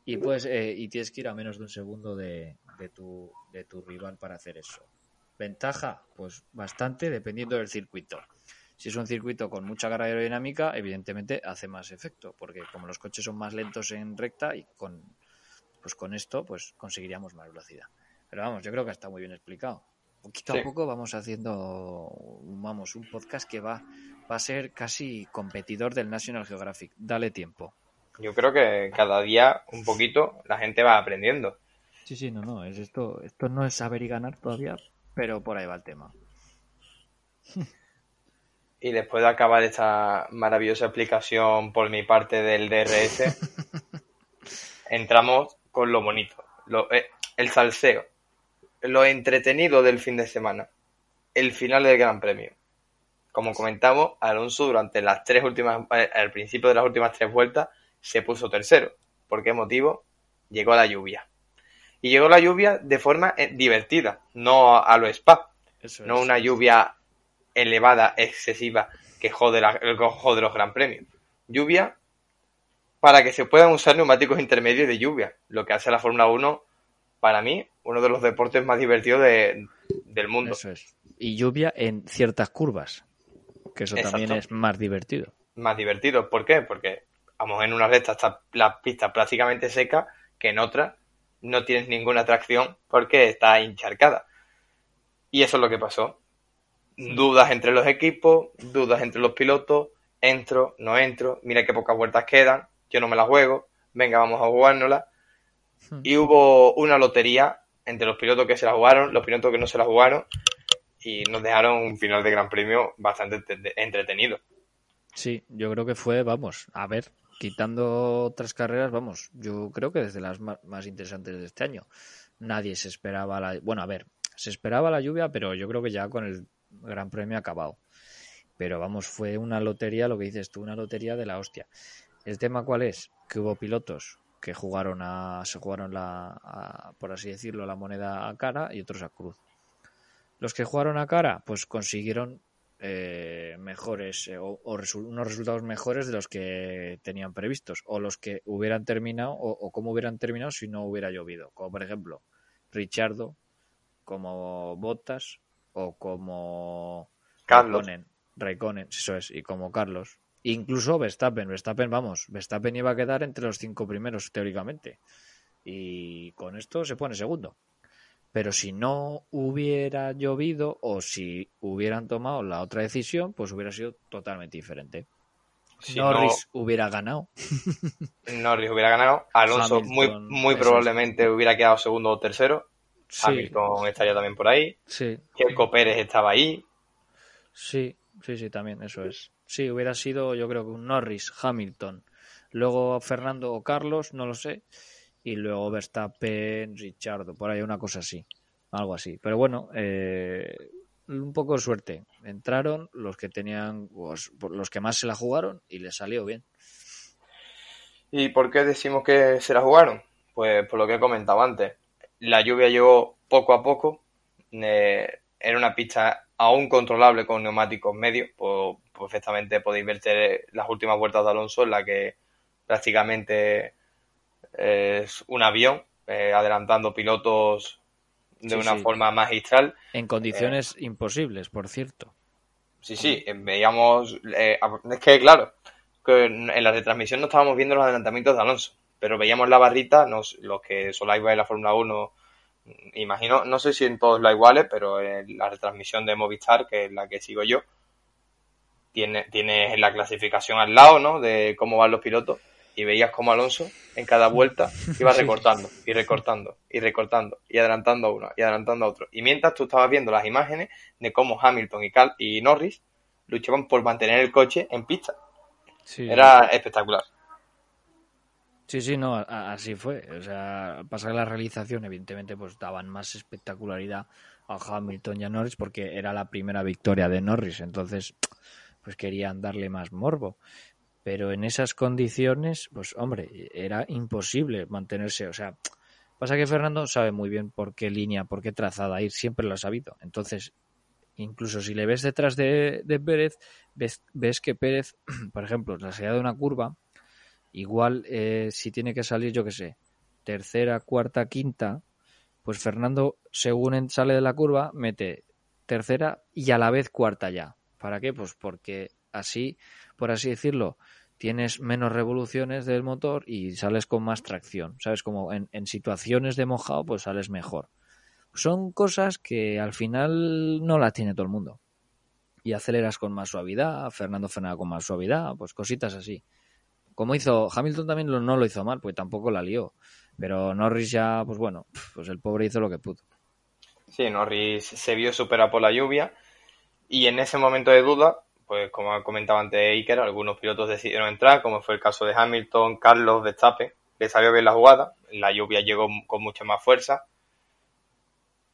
y pues y tienes que ir a menos de un segundo de, de, tu, de tu rival para hacer eso. Ventaja, pues bastante dependiendo del circuito. Si es un circuito con mucha carga aerodinámica, evidentemente hace más efecto, porque como los coches son más lentos en recta y con pues con esto pues conseguiríamos más velocidad. Pero vamos, yo creo que está muy bien explicado. Poquito a poco vamos haciendo vamos un podcast que va va a ser casi competidor del National Geographic. Dale tiempo yo creo que cada día un poquito la gente va aprendiendo. Sí, sí, no, no, es esto, esto no es saber y ganar todavía, pero por ahí va el tema. (laughs) Y después de acabar esta maravillosa explicación por mi parte del DRS, (laughs) entramos con lo bonito, lo, eh, el salseo, lo entretenido del fin de semana, el final del Gran Premio. Como comentamos, Alonso durante las tres últimas, eh, al principio de las últimas tres vueltas, se puso tercero. ¿Por qué motivo? Llegó la lluvia. Y llegó la lluvia de forma eh, divertida, no a lo spa. no una lluvia elevada, excesiva, que jode, la, jode los gran premios. Lluvia para que se puedan usar neumáticos intermedios de lluvia, lo que hace la Fórmula 1, para mí, uno de los deportes más divertidos del mundo. Eso es. Y lluvia en ciertas curvas, que eso también es más divertido. Más divertido, ¿por qué? Porque vamos, en una recta está la pista prácticamente seca, que en otra no tienes ninguna tracción porque está encharcada. Y eso es lo que pasó. Dudas entre los equipos, dudas entre los pilotos, entro, no entro, mira qué pocas vueltas quedan, yo no me la juego, venga, vamos a jugárnosla. Hmm. Y hubo una lotería entre los pilotos que se la jugaron, los pilotos que no se la jugaron, y nos dejaron un final de Gran Premio bastante entretenido. Sí, yo creo que fue, vamos, a ver, quitando otras carreras, vamos, yo creo que desde las más interesantes de este año. Nadie se esperaba la. Bueno, a ver, se esperaba la lluvia, pero yo creo que ya con el Gran Premio acabado. Pero vamos, fue una lotería, lo que dices tú, una lotería de la hostia. ¿El tema cuál es? Que hubo pilotos que jugaron a. se jugaron la. por así decirlo, la moneda a cara y otros a cruz. Los que jugaron a cara, pues consiguieron eh, mejores eh, o, unos resultados mejores de los que tenían previstos o los que hubieran terminado o, o cómo hubieran terminado si no hubiera llovido. Como por ejemplo Richardo, como Bottas o como Carlos. Raikkonen, eso es, y como Carlos. Incluso Verstappen, Verstappen, vamos, Verstappen iba a quedar entre los cinco primeros teóricamente. Y con esto se pone segundo. Pero si no hubiera llovido o si hubieran tomado la otra decisión, pues hubiera sido totalmente diferente. Norris hubiera ganado. (laughs) Norris hubiera ganado. Alonso muy, muy probablemente hubiera quedado segundo o tercero. Hamilton estaría también por ahí. Sí. Checo Pérez estaba ahí. Sí, sí, sí, también, eso es. Sí, hubiera sido yo creo que un Norris, Hamilton. Luego Fernando o Carlos, no lo sé y luego Verstappen, Richardo, por ahí una cosa así, algo así. Pero bueno, eh, un poco de suerte. Entraron los que tenían, pues, los que más se la jugaron y les salió bien. ¿Y por qué decimos que se la jugaron? Pues por lo que he comentado antes. La lluvia llegó poco a poco. Eh, era una pista aún controlable con neumáticos medios. Pues, perfectamente podéis ver las últimas vueltas de Alonso en la que prácticamente es un avión eh, adelantando pilotos de una forma magistral. En condiciones imposibles, por cierto. Sí, sí, veíamos. es que, claro, que en la retransmisión no estábamos viendo los adelantamientos de Alonso, pero veíamos la barrita, los que soláis ver la Fórmula 1 imagino, no sé si en todos la iguales, pero en la retransmisión de Movistar, que es la que sigo yo, tiene, tiene la clasificación al lado, ¿no? De cómo van los pilotos. Y veías cómo Alonso en cada vuelta iba (laughs) recortando y recortando y recortando y adelantando a uno y adelantando a otro. Y mientras tú estabas viendo las imágenes de cómo Hamilton y, Cal y Norris luchaban por mantener el coche en pista. Era espectacular. Sí, sí, no, así fue. O sea, pasa que la realización, evidentemente, pues daban más espectacularidad a Hamilton y a Norris porque era la primera victoria de Norris. Entonces, pues querían darle más morbo. Pero en esas condiciones, pues hombre, era imposible mantenerse. O sea, pasa que Fernando sabe muy bien por qué línea, por qué trazada ir, siempre lo ha sabido. Entonces, incluso si le ves detrás de, Pérez, ves, ves que Pérez, (clears throat) por ejemplo, la salida de una curva, Igual, eh, si tiene que salir, yo que sé, tercera, cuarta, quinta, pues Fernando, según sale de la curva, mete tercera y a la vez cuarta ya. ¿Para qué? Pues porque así, por así decirlo, tienes menos revoluciones del motor y sales con más tracción. ¿Sabes? Como en, en situaciones de mojado, pues sales mejor. Son cosas que al final no las tiene todo el mundo. Y aceleras con más suavidad, Fernando frena con más suavidad, pues cositas así. Como hizo Hamilton también no lo hizo mal, pues tampoco la lió. Pero Norris ya, pues bueno, pues el pobre hizo lo que pudo. Sí, Norris se vio superado por la lluvia y en ese momento de duda, pues como comentaba antes Iker, algunos pilotos decidieron entrar, como fue el caso de Hamilton, Carlos, Verstappen, le salió bien la jugada, la lluvia llegó con mucha más fuerza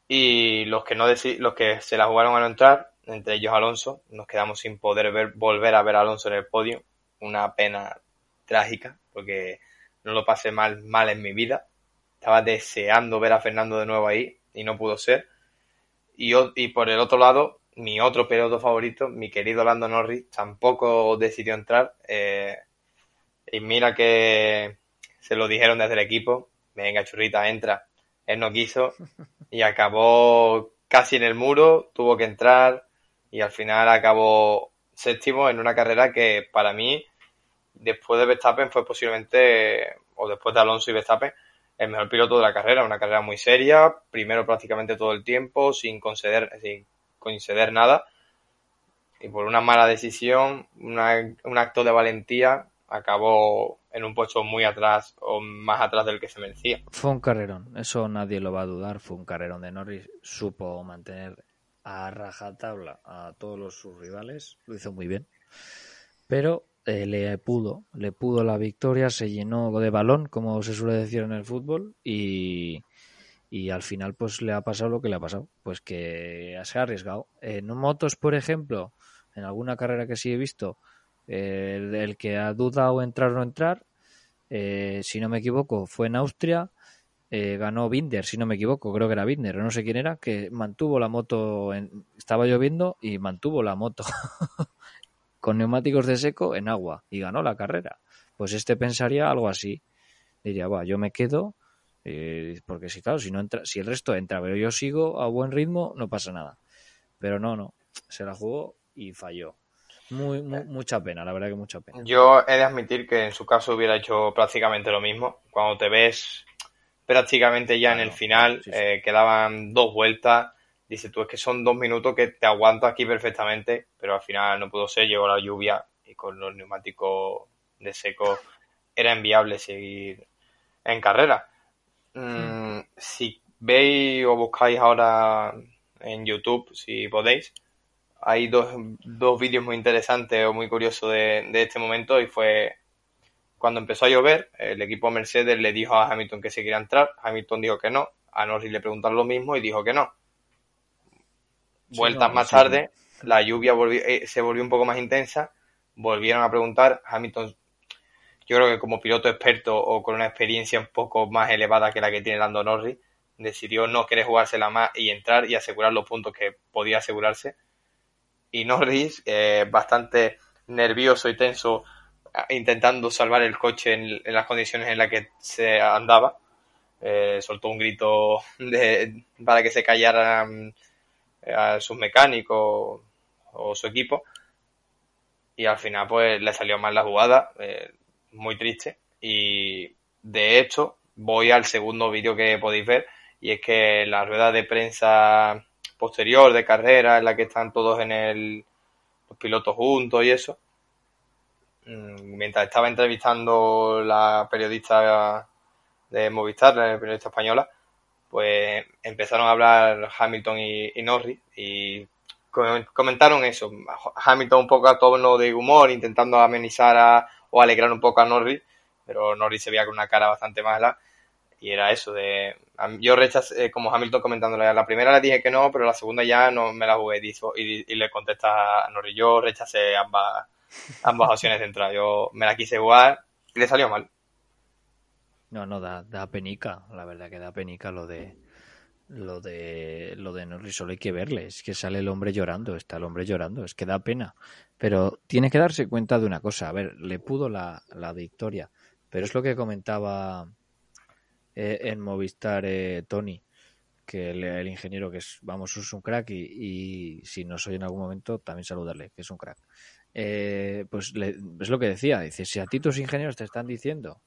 y los que no los que se la jugaron a no entrar, entre ellos Alonso, nos quedamos sin poder ver, volver a ver a Alonso en el podio, una pena trágica, porque no lo pasé mal, mal en mi vida. Estaba deseando ver a Fernando de nuevo ahí y no pudo ser. Y, y por el otro lado, mi otro piloto favorito, mi querido Lando Norris, tampoco decidió entrar. Eh, y mira que se lo dijeron desde el equipo, venga churrita, entra. Él no quiso (laughs) y acabó casi en el muro, tuvo que entrar y al final acabó séptimo en una carrera que para mí después de Verstappen fue posiblemente, o después de Alonso y Verstappen, el mejor piloto de la carrera, una carrera muy seria, primero prácticamente todo el tiempo, sin conceder, sin conceder nada, y por una mala decisión, un acto de valentía, acabó en un puesto muy atrás o más atrás del que se merecía. Fue un carrerón, eso nadie lo va a dudar, fue un carrerón de Norris, supo mantener a rajatabla a todos los, sus rivales, lo hizo muy bien, pero eh, le pudo, le pudo la victoria, se llenó de balón, como se suele decir en el fútbol, y, y al final pues le ha pasado lo que le ha pasado, pues que se ha arriesgado. En motos, por ejemplo, en alguna carrera que sí he visto, el, que ha dudado entrar o no entrar, eh, si no me equivoco, fue en Austria, eh, ganó Binder, si no me equivoco, creo que era Binder, no sé quién era, que mantuvo la moto, en, estaba lloviendo y mantuvo la moto (laughs) con neumáticos de seco en agua y ganó la carrera. Pues este pensaría algo así. Diría, va, yo me quedo, eh, porque si claro, si no entra, si el resto entra, pero yo sigo a buen ritmo, no pasa nada. Pero no, no, se la jugó y falló. Muy, mucha pena, la verdad que mucha pena. Yo he de admitir que en su caso hubiera hecho prácticamente lo mismo. Cuando te ves prácticamente ya en el final, eh, quedaban dos vueltas Dice, tú es que son dos minutos que te aguanto aquí perfectamente, pero al final no pudo ser, llegó la lluvia y con los neumáticos de seco era enviable seguir en carrera. Mm, si veis o buscáis ahora en YouTube, si podéis, hay dos, dos vídeos muy interesantes o muy curiosos de, de, este momento y fue cuando empezó a llover, el equipo Mercedes le dijo a Hamilton que se quería entrar, Hamilton dijo que no, a Norris le preguntaron lo mismo y dijo que no vueltas más tarde, la lluvia eh, se volvió un poco más intensa, volvieron a preguntar, Hamilton, yo creo que como piloto experto o con una experiencia un poco más elevada que la que tiene Lando Norris, decidió no querer jugársela más y entrar y asegurar los puntos que podía asegurarse. Y Norris, eh, bastante nervioso y tenso, intentando salvar el coche en, las condiciones en las que se andaba, eh, soltó un grito de, para que se callaran eh, a sus mecánicos o su equipo. Y al final pues le salió mal la jugada, eh, muy triste. Y de hecho voy al segundo vídeo que podéis ver y es que la rueda de prensa posterior de carrera en la que están todos en el los pilotos juntos y eso mm, mientras estaba entrevistando la periodista de Movistar, la periodista española, pues empezaron a hablar Hamilton y, y Norris y comentaron eso. Hamilton un poco a tono de humor, intentando amenizar a, o alegrar un poco a Norris, pero Norris se veía con una cara bastante mala. Y era eso de yo rechacé como Hamilton comentándole la primera le dije que no pero la segunda ya no me la jugué y, y le contesta a Norris yo rechacé ambas ambas opciones de entrada. Yo me la quise jugar y le salió mal no no da, da penica. La verdad que da penica lo de lo de lo de Norris. Solo hay que verle, es que sale el hombre llorando, está el hombre llorando, es que da pena. Pero tiene que darse cuenta de una cosa, a ver, le pudo la, la victoria, pero es lo que comentaba eh, en Movistar eh, Tony, que el, el, ingeniero que es, vamos, es un crack y, si nos oye en algún momento también saludarle, que es un crack. Eh, pues le, es lo que decía, dice, si a ti tus ingenieros te están diciendo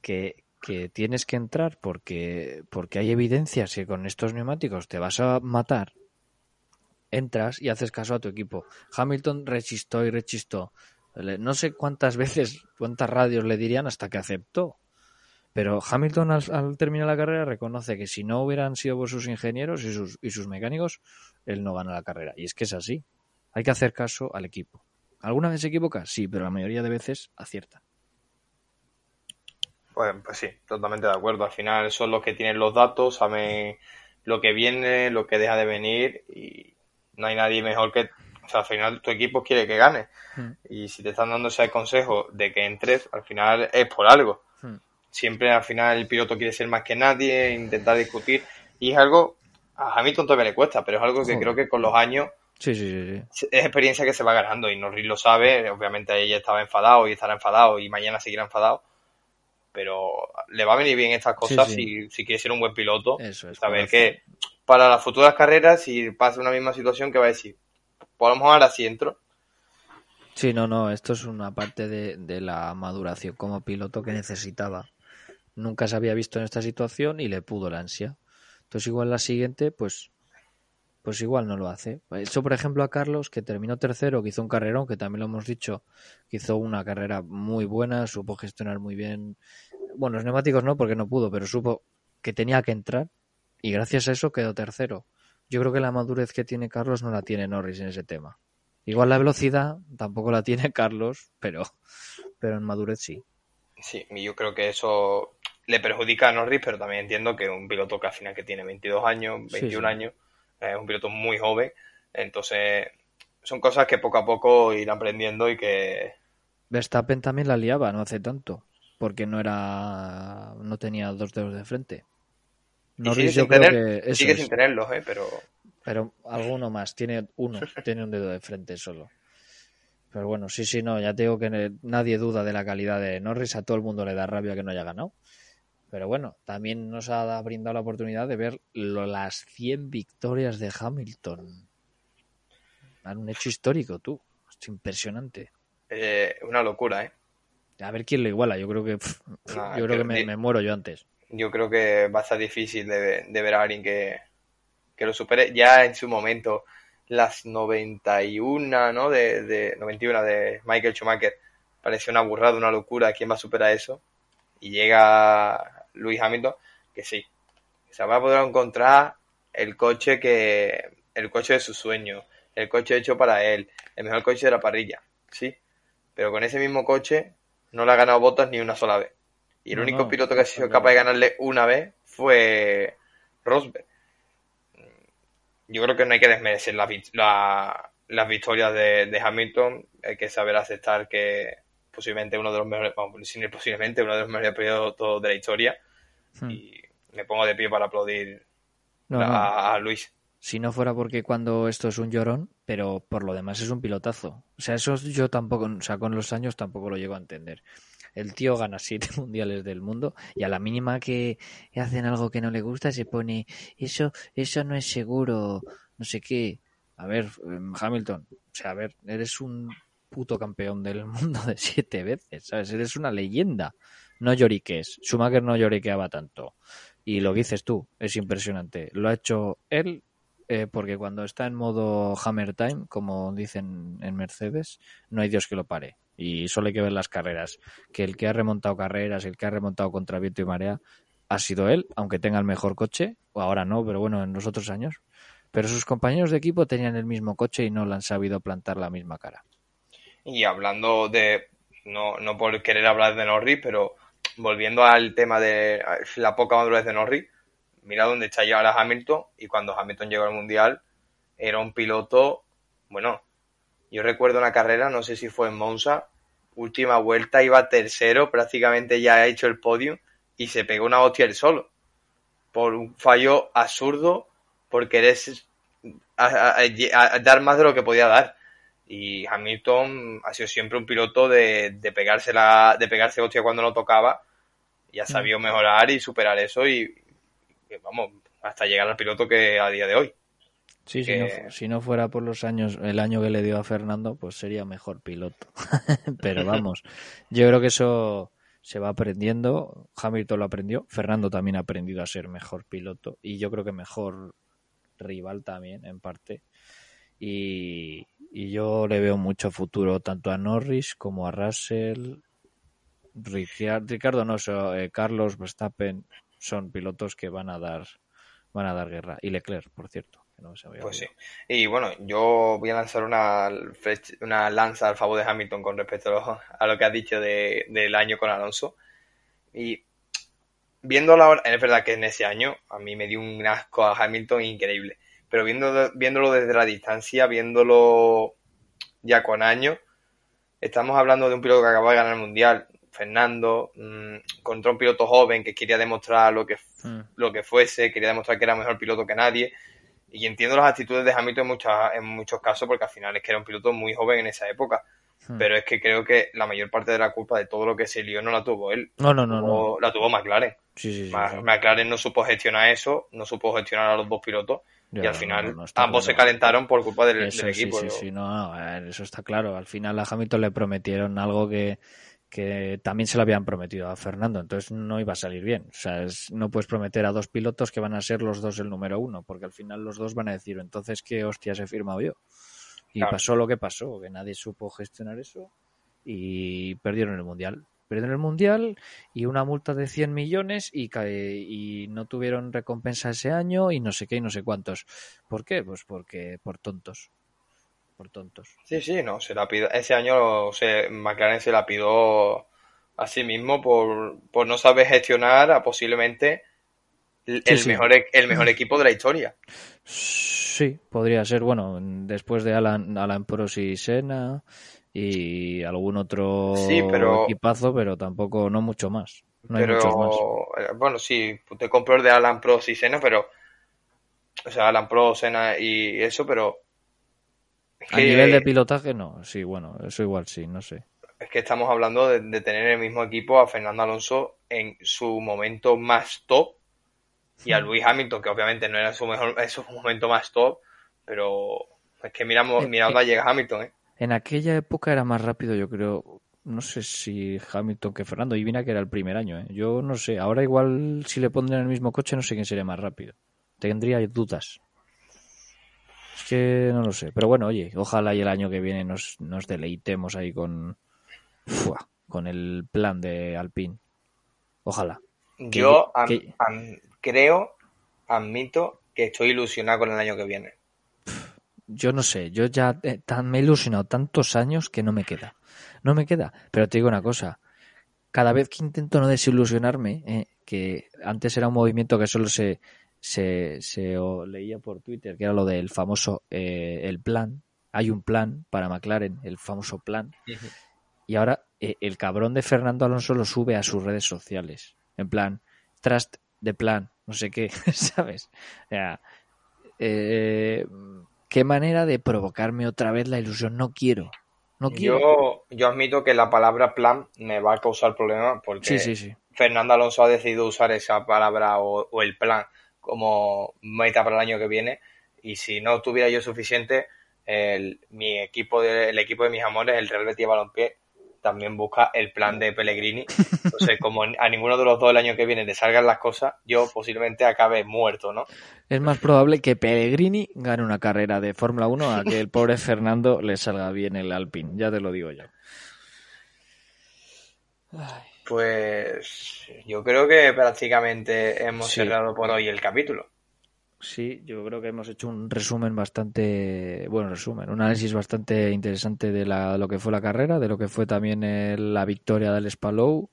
que, tienes que entrar porque, porque hay evidencias que con estos neumáticos te vas a matar, entras y haces caso a tu equipo. Hamilton rechistó y rechistó. No sé cuántas (laughs) veces, cuántas radios le dirían hasta que aceptó. Pero Hamilton al, al, terminar la carrera reconoce que si no hubieran sido por sus ingenieros y sus, y sus mecánicos, él no gana la carrera. Y es que es así. Hay que hacer caso al equipo. ¿Alguna vez se equivoca? Sí, pero la mayoría de veces acierta. Pues, pues, sí, totalmente de acuerdo. Al final son los que tienen los datos, saben lo que viene, lo que deja de venir y no hay nadie mejor que... O sea, al final tu equipo quiere que gane. Mm. Y si te están dando ese consejo de que entres, al final es por algo. Mm. Siempre al final el piloto quiere ser más que nadie, intentar discutir. Y es algo, a Hamilton todavía le cuesta, pero es algo que creo que con los años Sí, sí, sí, sí, Es experiencia que se va ganando y Norris lo sabe. Obviamente ella estaba enfadado y estará enfadado y mañana seguirá enfadado pero le va a venir bien estas cosas sí, sí. Si, si, quiere ser un buen piloto. Eso es. Saber que para las futuras carreras, si pasa una misma situación, que va a decir, mejor ahora sí entro. Sí, no, no, esto es una parte de, de la maduración como piloto que necesitaba. Nunca se había visto en esta situación y le pudo la ansia. Entonces igual la siguiente, pues pues igual no lo hace. Eso, por ejemplo, a Carlos, que terminó tercero, que hizo un carrerón, que también lo hemos dicho, que hizo una carrera muy buena, supo gestionar muy bien. Bueno, los neumáticos no, porque no pudo, pero supo que tenía que entrar y gracias a eso quedó tercero. Yo creo que la madurez que tiene Carlos no la tiene Norris en ese tema. Igual la velocidad tampoco la tiene (laughs) Carlos, pero, pero en madurez sí. Sí, yo creo que eso le perjudica a Norris, pero también entiendo que un piloto que al final que tiene 22 años, 21 sí, sí. años, es un piloto muy joven, entonces son cosas que poco a poco irán aprendiendo y que... Verstappen también la liaba no hace tanto, porque no era no tenía dos dedos de frente. Norris yo creo tener, que sigue sin tenerlos, ¿eh? pero... Pero alguno más, tiene uno, tiene un dedo de frente solo. Pero bueno, sí, sí, no, ya te digo que nadie duda de la calidad de Norris, a todo el mundo le da rabia que no haya ganado. Pero bueno, también nos ha brindado la oportunidad de ver lo, las 100 victorias de Hamilton. Un hecho histórico, tú. Es impresionante. Eh, una locura, ¿eh? A ver quién lo iguala. Yo creo que, pff, yo creo que me, me, muero yo antes. Yo creo que va a ser difícil de, de ver a alguien que, que, lo supere. Ya en su momento, las 91, ¿no? De, de 91 de Michael Schumacher. Parecía una burrada, una locura. ¿Quién va a superar eso? Y llega Luis Hamilton, que sí, se va a poder encontrar el coche que el coche de su sueño, el coche hecho para él, el mejor coche de la parrilla, sí, pero con ese mismo coche no le ha ganado botas ni una sola vez. Y el no, único no, piloto que ha sido capaz de ganarle una vez fue Rosberg. Yo creo que no hay que desmerecer la, la, las victorias de, de, Hamilton, hay que saber aceptar que posiblemente uno de los mejores, posiblemente uno de los mejores periodos de la historia. Hmm. Y me pongo de pie para aplaudir no, a, no. a, Luis. Si no fuera porque cuando esto es un llorón, pero por lo demás es un pilotazo. O sea, eso yo tampoco, o sea, con los años tampoco lo llego a entender. El tío gana siete (laughs) mundiales del mundo y a la mínima que hacen algo que no le gusta se pone, eso, eso no es seguro, no sé qué. A ver, em, Hamilton, o sea, a ver, eres un puto campeón del (laughs) mundo de siete veces, ¿sabes? Eres una leyenda. No lloriques. Schumacher no lloriqueaba tanto. Y lo que dices tú es impresionante. Lo ha hecho él eh, porque cuando está en modo Hammer Time, como dicen en Mercedes, no hay Dios que lo pare. Y solo hay que ver las carreras. Que el que ha remontado carreras, el que ha remontado contra viento y marea, ha sido él, aunque tenga el mejor coche, o ahora no, pero bueno, en los otros años. Pero sus compañeros de equipo tenían el mismo coche y no le han sabido plantar la misma cara. Y hablando de, no, no por querer hablar de Norris, pero volviendo al tema de la poca madurez de Norris, mira dónde está ya ahora Hamilton y cuando Hamilton llegó al Mundial era un piloto, bueno, yo recuerdo una carrera, no sé si fue en Monza, última vuelta, iba tercero, prácticamente ya ha hecho el podio y se pegó una hostia él solo. Por un fallo absurdo, por querer dar más de lo que podía dar. Y Hamilton ha sido siempre un piloto de, de, pegarse, la, de pegarse hostia cuando no tocaba y ha sabido mejorar y superar eso y, vamos, hasta llegar al piloto que a día de hoy. Sí, si, no, si no fuera por los años, el año que le dio a Fernando, pues sería mejor piloto. (laughs) Pero vamos, yo creo que eso se va aprendiendo. Hamilton lo aprendió, Fernando también ha aprendido a ser mejor piloto y yo creo que mejor rival también, en parte. Y, y yo le veo mucho futuro tanto a Norris como a Russell, Ricardo no, eh, Carlos Verstappen, son pilotos que van a dar van a dar guerra. Y Leclerc, por cierto. no se pues sí. Y bueno, yo voy a lanzar una, una lanza al favor de Hamilton con respecto a lo que has dicho de, del año con Alonso. Y viéndolo ahora, es verdad que en ese año a mí me dio un asco a Hamilton increíble. Pero viendo, viéndolo desde la distancia, viéndolo ya con años, estamos hablando de un piloto que acaba de ganar el mundial, Fernando, mmm, contra un piloto joven que quería demostrar lo que, mm. lo que fuese, quería demostrar que era mejor piloto que nadie. Y entiendo las actitudes de Hamilton en, muchas, en muchos casos, porque al final es que era un piloto muy joven en esa época. Mm. Pero es que creo que la mayor parte de la culpa de todo lo que se lió no la tuvo él. No, no, no. no. La tuvo McLaren. Sí, sí, sí, McLaren no supo gestionar eso, no supo gestionar a los dos pilotos. Y al final ambos se calentaron por culpa del, equipo. Sí, sí, sí, no, eso está claro. Al final a Hamilton le prometieron algo que, que también se lo habían prometido a Fernando, entonces no iba a salir bien. O sea, no puedes prometer a dos pilotos que van a ser los dos el número uno, porque al final los dos van a decir, entonces, ¿qué hostias he firmado yo? Y pasó lo que pasó, que nadie supo gestionar eso y perdieron el Mundial. Perdieron el Mundial y una multa de 100 millones y, y no tuvieron recompensa ese año y no sé qué y no sé cuántos. ¿Por qué? Pues porque por tontos por tontos. Sí, sí, no, se la pido, ese año se, McLaren se la pidió a sí mismo por, por no saber gestionar a posiblemente el, mejor, e, el mejor equipo de la historia. Sí, podría ser, bueno, después de Alan, Alan Prost y Senna y algún otro equipazo, pero tampoco, no mucho más. No pero, eh, bueno, sí, te compro el de Alan Prost y Senna, pero, o sea, Alan Prost, Senna y eso, pero a nivel de pilotaje, no. Sí, bueno, eso igual sí, no sé. Es que estamos hablando de, tener el mismo equipo a Fernando Alonso en su momento más top y a hmm. Luis Hamilton, que obviamente no era su mejor, en (laughs) su momento más top, pero es que miramos, mirando eh, llega Hamilton, ¿eh? En aquella época era más rápido, yo creo. No sé si Hamilton que Fernando. Y vina que era el primer año, ¿eh? Yo no sé. Ahora igual si le pondrían el mismo coche, no sé quién sería más rápido. Tendría dudas que no lo sé. Pero bueno, oye, ojalá y el año que viene nos, nos deleitemos ahí con, con el plan de Alpine. Ojalá. Yo creo, admito que estoy ilusionado con el año que viene. Yo no sé, yo ya eh, me he ilusionado tantos años que no me queda. No me queda. Pero te digo una cosa. Cada vez que intento no desilusionarme, eh, que antes era un movimiento que solo se, se, se leía por Twitter que era lo del famoso eh, el plan. Hay un plan para McLaren, el famoso plan. Y ahora eh, el cabrón de Fernando Alonso lo sube a sus redes sociales. En plan, trust de plan, no sé qué, (laughs) ¿sabes? O sea, eh, qué manera de provocarme otra vez la ilusión. No quiero. No quiere. Yo, yo admito que la palabra plan me va a causar problemas porque Sí, sí, sí. Fernando Alonso ha decidido usar esa palabra o, o el plan como meta para el año que viene y si no tuviera yo suficiente, el, mi equipo de, el equipo de mis amores, el Real Betis Balompié, también busca el plan de Pellegrini. (laughs) Entonces, como a ninguno de los dos el año que viene le salgan las cosas, yo posiblemente acabe muerto, ¿no? Es más probable que Pellegrini gane una carrera de Fórmula 1 a que el (laughs) pobre Fernando le salga bien el Alpine. Ya te lo digo yo. Pues yo creo que prácticamente hemos Sí. cerrado por hoy el capítulo. Sí, yo creo que hemos hecho un resumen bastante, bueno, resumen, un análisis bastante interesante de la, lo que fue la carrera, de lo que fue también el- la victoria del Spalou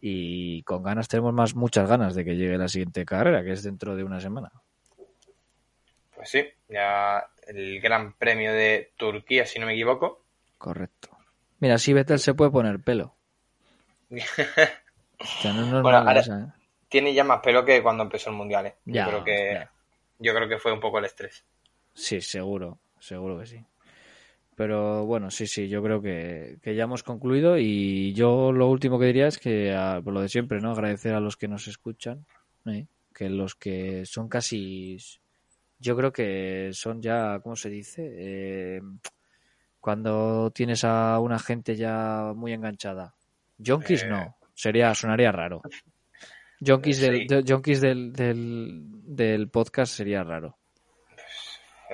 y con ganas tenemos más, muchas ganas de que llegue la siguiente carrera, que es dentro de una semana. Pues sí, ya el Gran Premio de Turquía, si no me equivoco. Correcto. Mira, si Vettel se puede poner pelo. (laughs) O sea, no es normal Bueno, ahora- esa, ¿eh? Tiene ya más pelo que cuando empezó el Mundial. ¿eh? Ya, yo creo que ya. Yo creo que fue un poco el estrés. Sí, seguro, seguro que sí. Pero bueno, sí, sí, yo creo que, que ya hemos concluido y yo lo último que diría es que, a- por lo de siempre, ¿no? Agradecer a los que nos escuchan, ¿eh? que los que son casi, yo creo que son ya, ¿cómo se dice? Eh, cuando tienes a una gente ya muy enganchada. Yonkis Eh. no, sería, sonaría raro. Del, sí. de- yonkis del, del, del podcast sería raro.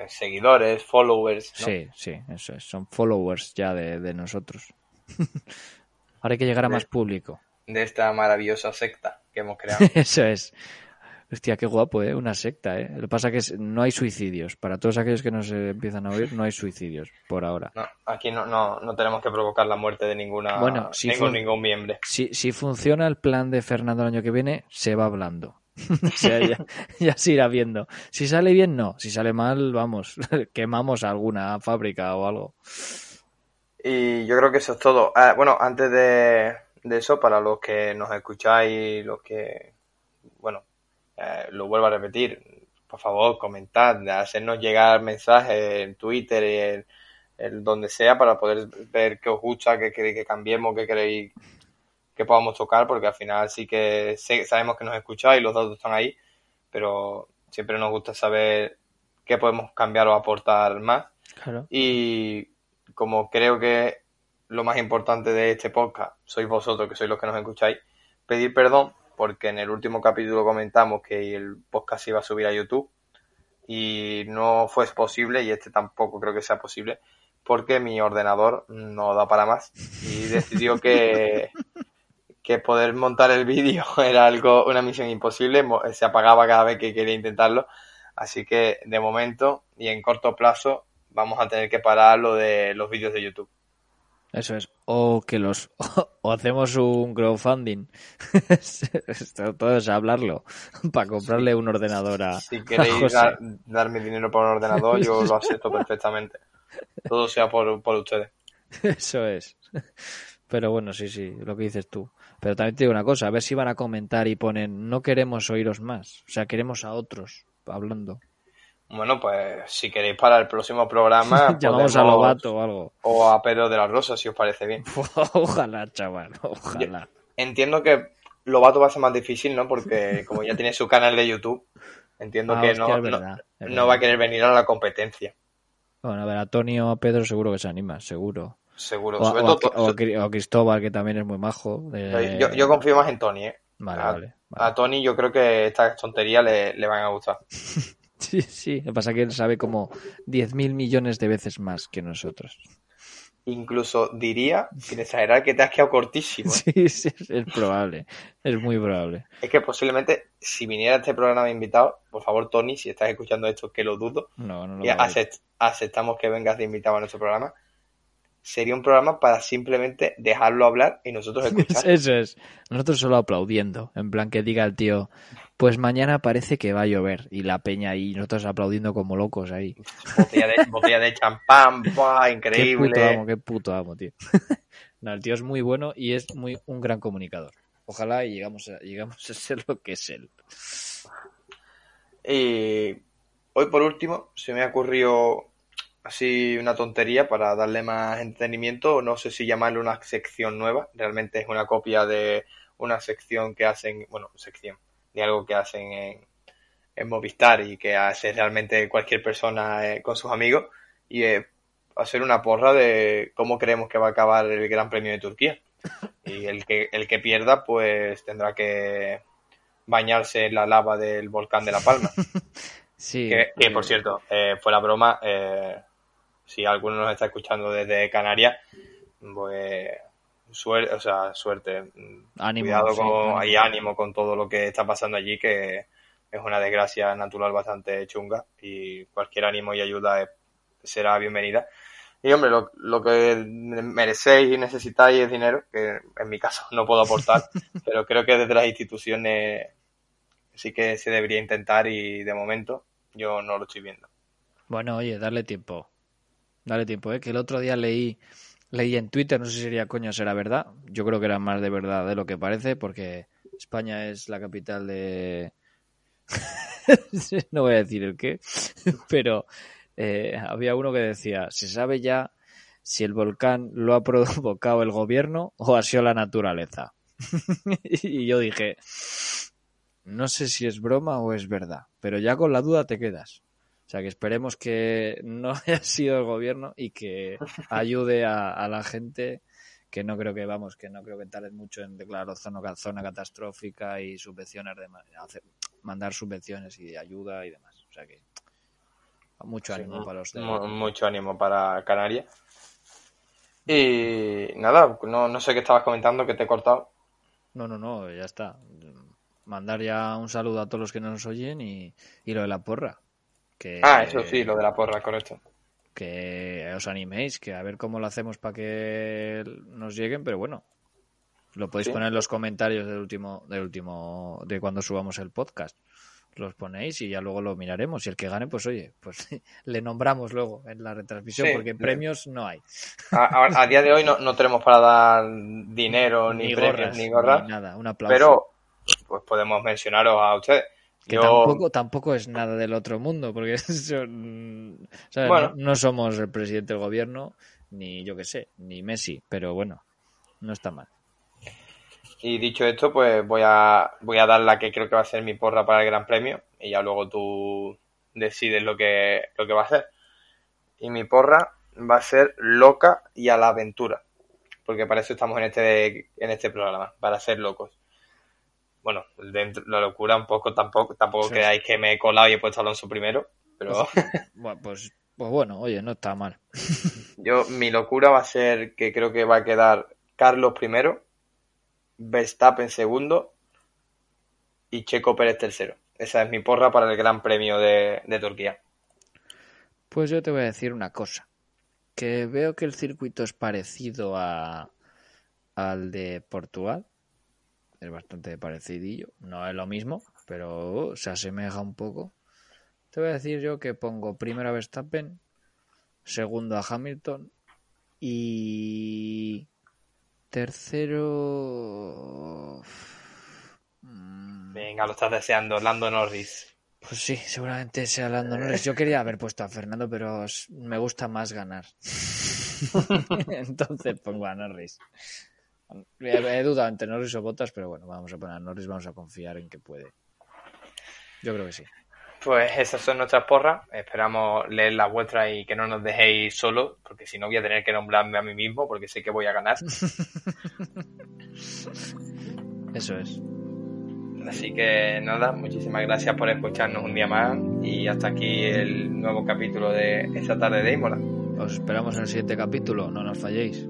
Seguidores, followers. ¿no? Sí, sí, eso es. Son followers ya de, de nosotros. (laughs) Ahora hay que llegar a De- más público. De esta maravillosa secta que hemos creado. (laughs) Eso es. Hostia, qué guapo, ¿eh? Una secta, ¿eh? Lo que pasa es que no hay suicidios. Para todos aquellos que nos eh, empiezan a oír, no hay suicidios por ahora. No, aquí no, no, no tenemos que provocar la muerte de ninguna Bueno, si ningún, ningún miembro. Si, si funciona el plan de Fernando el año que viene, se va hablando. (laughs) o sea, ya, ya se irá viendo. Si sale bien, no. Si sale mal, vamos, (laughs) quemamos alguna fábrica o algo. Y yo creo que eso es todo. Ah, bueno, antes de, de eso, para los que nos escucháis, los que, eh, lo vuelvo a repetir, por favor, comentad, hacernos llegar mensajes en Twitter y en, en donde sea para poder ver qué os gusta, qué queréis que cambiemos, qué queréis que podamos tocar, porque al final sí que sé- sabemos que nos escucháis, los datos están ahí, pero siempre nos gusta saber qué podemos cambiar o aportar más. Claro. Y como creo que lo más importante de este podcast sois vosotros, que sois los que nos escucháis, pedir perdón porque en el último capítulo comentamos que el podcast iba a subir a YouTube y no fue posible y este tampoco creo que sea posible porque mi ordenador no da para más y (laughs) decidió que, que poder montar el vídeo (laughs) era algo, una misión imposible, se apagaba cada vez que quería intentarlo, así que de momento y en corto plazo vamos a tener que parar lo de los vídeos de YouTube. Eso es. O que los. (laughs) O hacemos un crowdfunding. (laughs) Esto todo es hablarlo. (laughs) Para comprarle un ordenador a. Si a queréis dar- darme dinero por un ordenador, yo lo acepto perfectamente. Todo sea por, por ustedes. Eso es. Pero bueno, sí, sí, lo que dices tú. Pero también te digo una cosa, a ver si van a comentar y ponen, no queremos oíros más. O sea, queremos a otros hablando. Bueno, pues si queréis para el próximo programa, (laughs) Llamamos a Lobato o algo. o a Pedro de la Rosa, si os parece bien. (laughs) Ojalá, chaval, ojalá. Entiendo que Lobato va a ser más difícil, ¿no? Porque como ya tiene su canal de YouTube, entiendo Ah, que hostia, no, es verdad, va a querer venir a la competencia. Bueno, a ver, a Tony o a Pedro seguro que se anima, seguro. Seguro. O, Sobre o todo, o a Cri- o Cristóbal, que también es muy majo. yo, yo confío más en Tony, ¿eh? Vale, a, vale. a. Tony yo creo que estas tonterías le, le van a gustar. (laughs) Sí, sí. Lo que pasa es que él sabe como 10.000 millones de veces más que nosotros. Incluso diría, sin exagerar, que te has quedado cortísimo. ¿eh? Sí, sí, es probable. Es muy probable. Es que posiblemente, si viniera a este programa invitado, por favor, Tony, si estás escuchando esto, que lo dudo, No, no lo y acept- aceptamos que vengas de invitado a nuestro programa, sería un programa para simplemente dejarlo hablar y nosotros (laughs) escuchar. Eso es. Nosotros solo aplaudiendo. En plan que diga el tío, pues mañana parece que va a llover. Y la peña ahí, nosotros aplaudiendo como locos ahí. botella, de, botella de champán, ¡buah! Qué puto increíble. amo, qué puto amo, tío. (laughs) no, el tío es muy bueno y es muy un gran comunicador. Ojalá y llegamos a, llegamos a ser lo que es él. Y hoy por último se me ha ocurrido así una tontería para darle más entretenimiento. No sé si llamarlo una sección nueva. Realmente es una copia de una sección que hacen, bueno, sección, de algo que hacen en, en Movistar y que hace realmente cualquier persona eh, con sus amigos. Y hacer una porra de cómo creemos que va a acabar el Gran Premio de Turquía. Y el que, el que pierda, pues tendrá que bañarse en la lava del volcán de La Palma. (laughs) Sí. Que, por cierto, eh, fue la broma. Eh, si alguno nos está escuchando desde Canarias, pues suerte, o sea, suerte. Ánimo, Cuidado sí, con, hay ánimo con todo lo que está pasando allí, que es una desgracia natural bastante chunga y cualquier ánimo y ayuda es- será bienvenida. Y hombre, lo, lo que merecéis y necesitáis es dinero, que en mi caso no puedo aportar, (laughs) pero creo que desde las instituciones sí que se debería intentar y de momento yo no lo estoy viendo. Bueno, oye, darle tiempo. Dale tiempo, ¿eh? Que el otro día leí, leí en Twitter, no sé si sería coño, será verdad. Yo creo que era más de verdad de lo que parece, porque España es la capital de... (laughs) no voy a decir el qué, (laughs) pero eh, había uno que decía, se sabe ya si el volcán lo ha (laughs) provocado el gobierno o ha sido la naturaleza. y yo dije, no sé si es broma o es verdad, pero ya con la duda te quedas. O sea, que esperemos que no (laughs) haya sido el gobierno y que ayude a, a la gente, que no creo que, vamos, que no creo que tarden mucho en declarar zona, zona catastrófica y subvenciones, de, hacer- mandar subvenciones y ayuda y demás. O sea que mucho Sí, ánimo para los mucho ánimo para Canarias. Y nada, no, no sé qué estabas comentando, que te he cortado. No, no, no, ya está. Mandar ya un saludo a todos los que nos oyen y, y lo de la porra. Que, Ah, eso sí, lo de la porra, correcto. que os animéis, que a ver cómo lo hacemos para que nos lleguen, pero bueno, lo podéis Sí. poner en los comentarios del último, del último, de cuando subamos el podcast. Los ponéis y ya luego lo miraremos. Y el que gane, pues oye, pues (laughs) le nombramos luego en la retransmisión, Sí, porque en le- premios no hay. A, a- a día de hoy no, no tenemos para dar dinero, ni, premios, ni gorras, ni nada, un aplauso. pero pues podemos mencionaros a ustedes. Que Yo, tampoco, tampoco es nada del otro mundo, porque (laughs) eso, mm, ¿sabes? Bueno. no, no somos el presidente del gobierno, ni yo que sé, ni Messi, pero bueno, no está mal. y dicho esto, pues voy a, voy a dar la que creo que va a ser mi porra para el Gran Premio y ya luego tú decides lo que, lo que va a ser. Y mi porra va a ser loca y a la aventura, porque para eso estamos en este, en este programa, para ser locos. Bueno, dentro, la locura un poco tampoco, tampoco Sí. creáis que me he colado y he puesto a Alonso primero, pero Bueno, pues, pues bueno, oye, no está mal. (laughs) yo, mi locura va a ser que creo que va a quedar Carlos primero, Verstappen segundo y Checo Pérez tercero. Esa es mi porra para el Gran Premio de, de Turquía. Pues yo te voy a decir una cosa, que veo que el circuito es parecido a, al de Portugal, es bastante parecidillo, no es lo mismo, pero se asemeja un poco. Te voy a decir yo que pongo primero a Verstappen, segundo a Hamilton y tercero... mm, Venga, lo estás deseando, Lando Norris. Pues sí, seguramente sea Lando Norris. Yo quería haber puesto a Fernando, pero me gusta más ganar. (laughs) Entonces pongo a Norris. He, he dudado entre Norris o Botas, pero bueno, vamos a poner a Norris, vamos a confiar en que puede. Yo creo que sí. Pues esas son nuestras porras. Esperamos leer las vuestras y que no nos dejéis solos, porque si no voy a tener que nombrarme a mí mismo, porque sé que voy a ganar. (laughs) Eso es. Así que nada, muchísimas gracias por escucharnos un día más y hasta aquí el nuevo capítulo de esta tarde de Imola. Os esperamos en el siguiente capítulo, no nos falléis.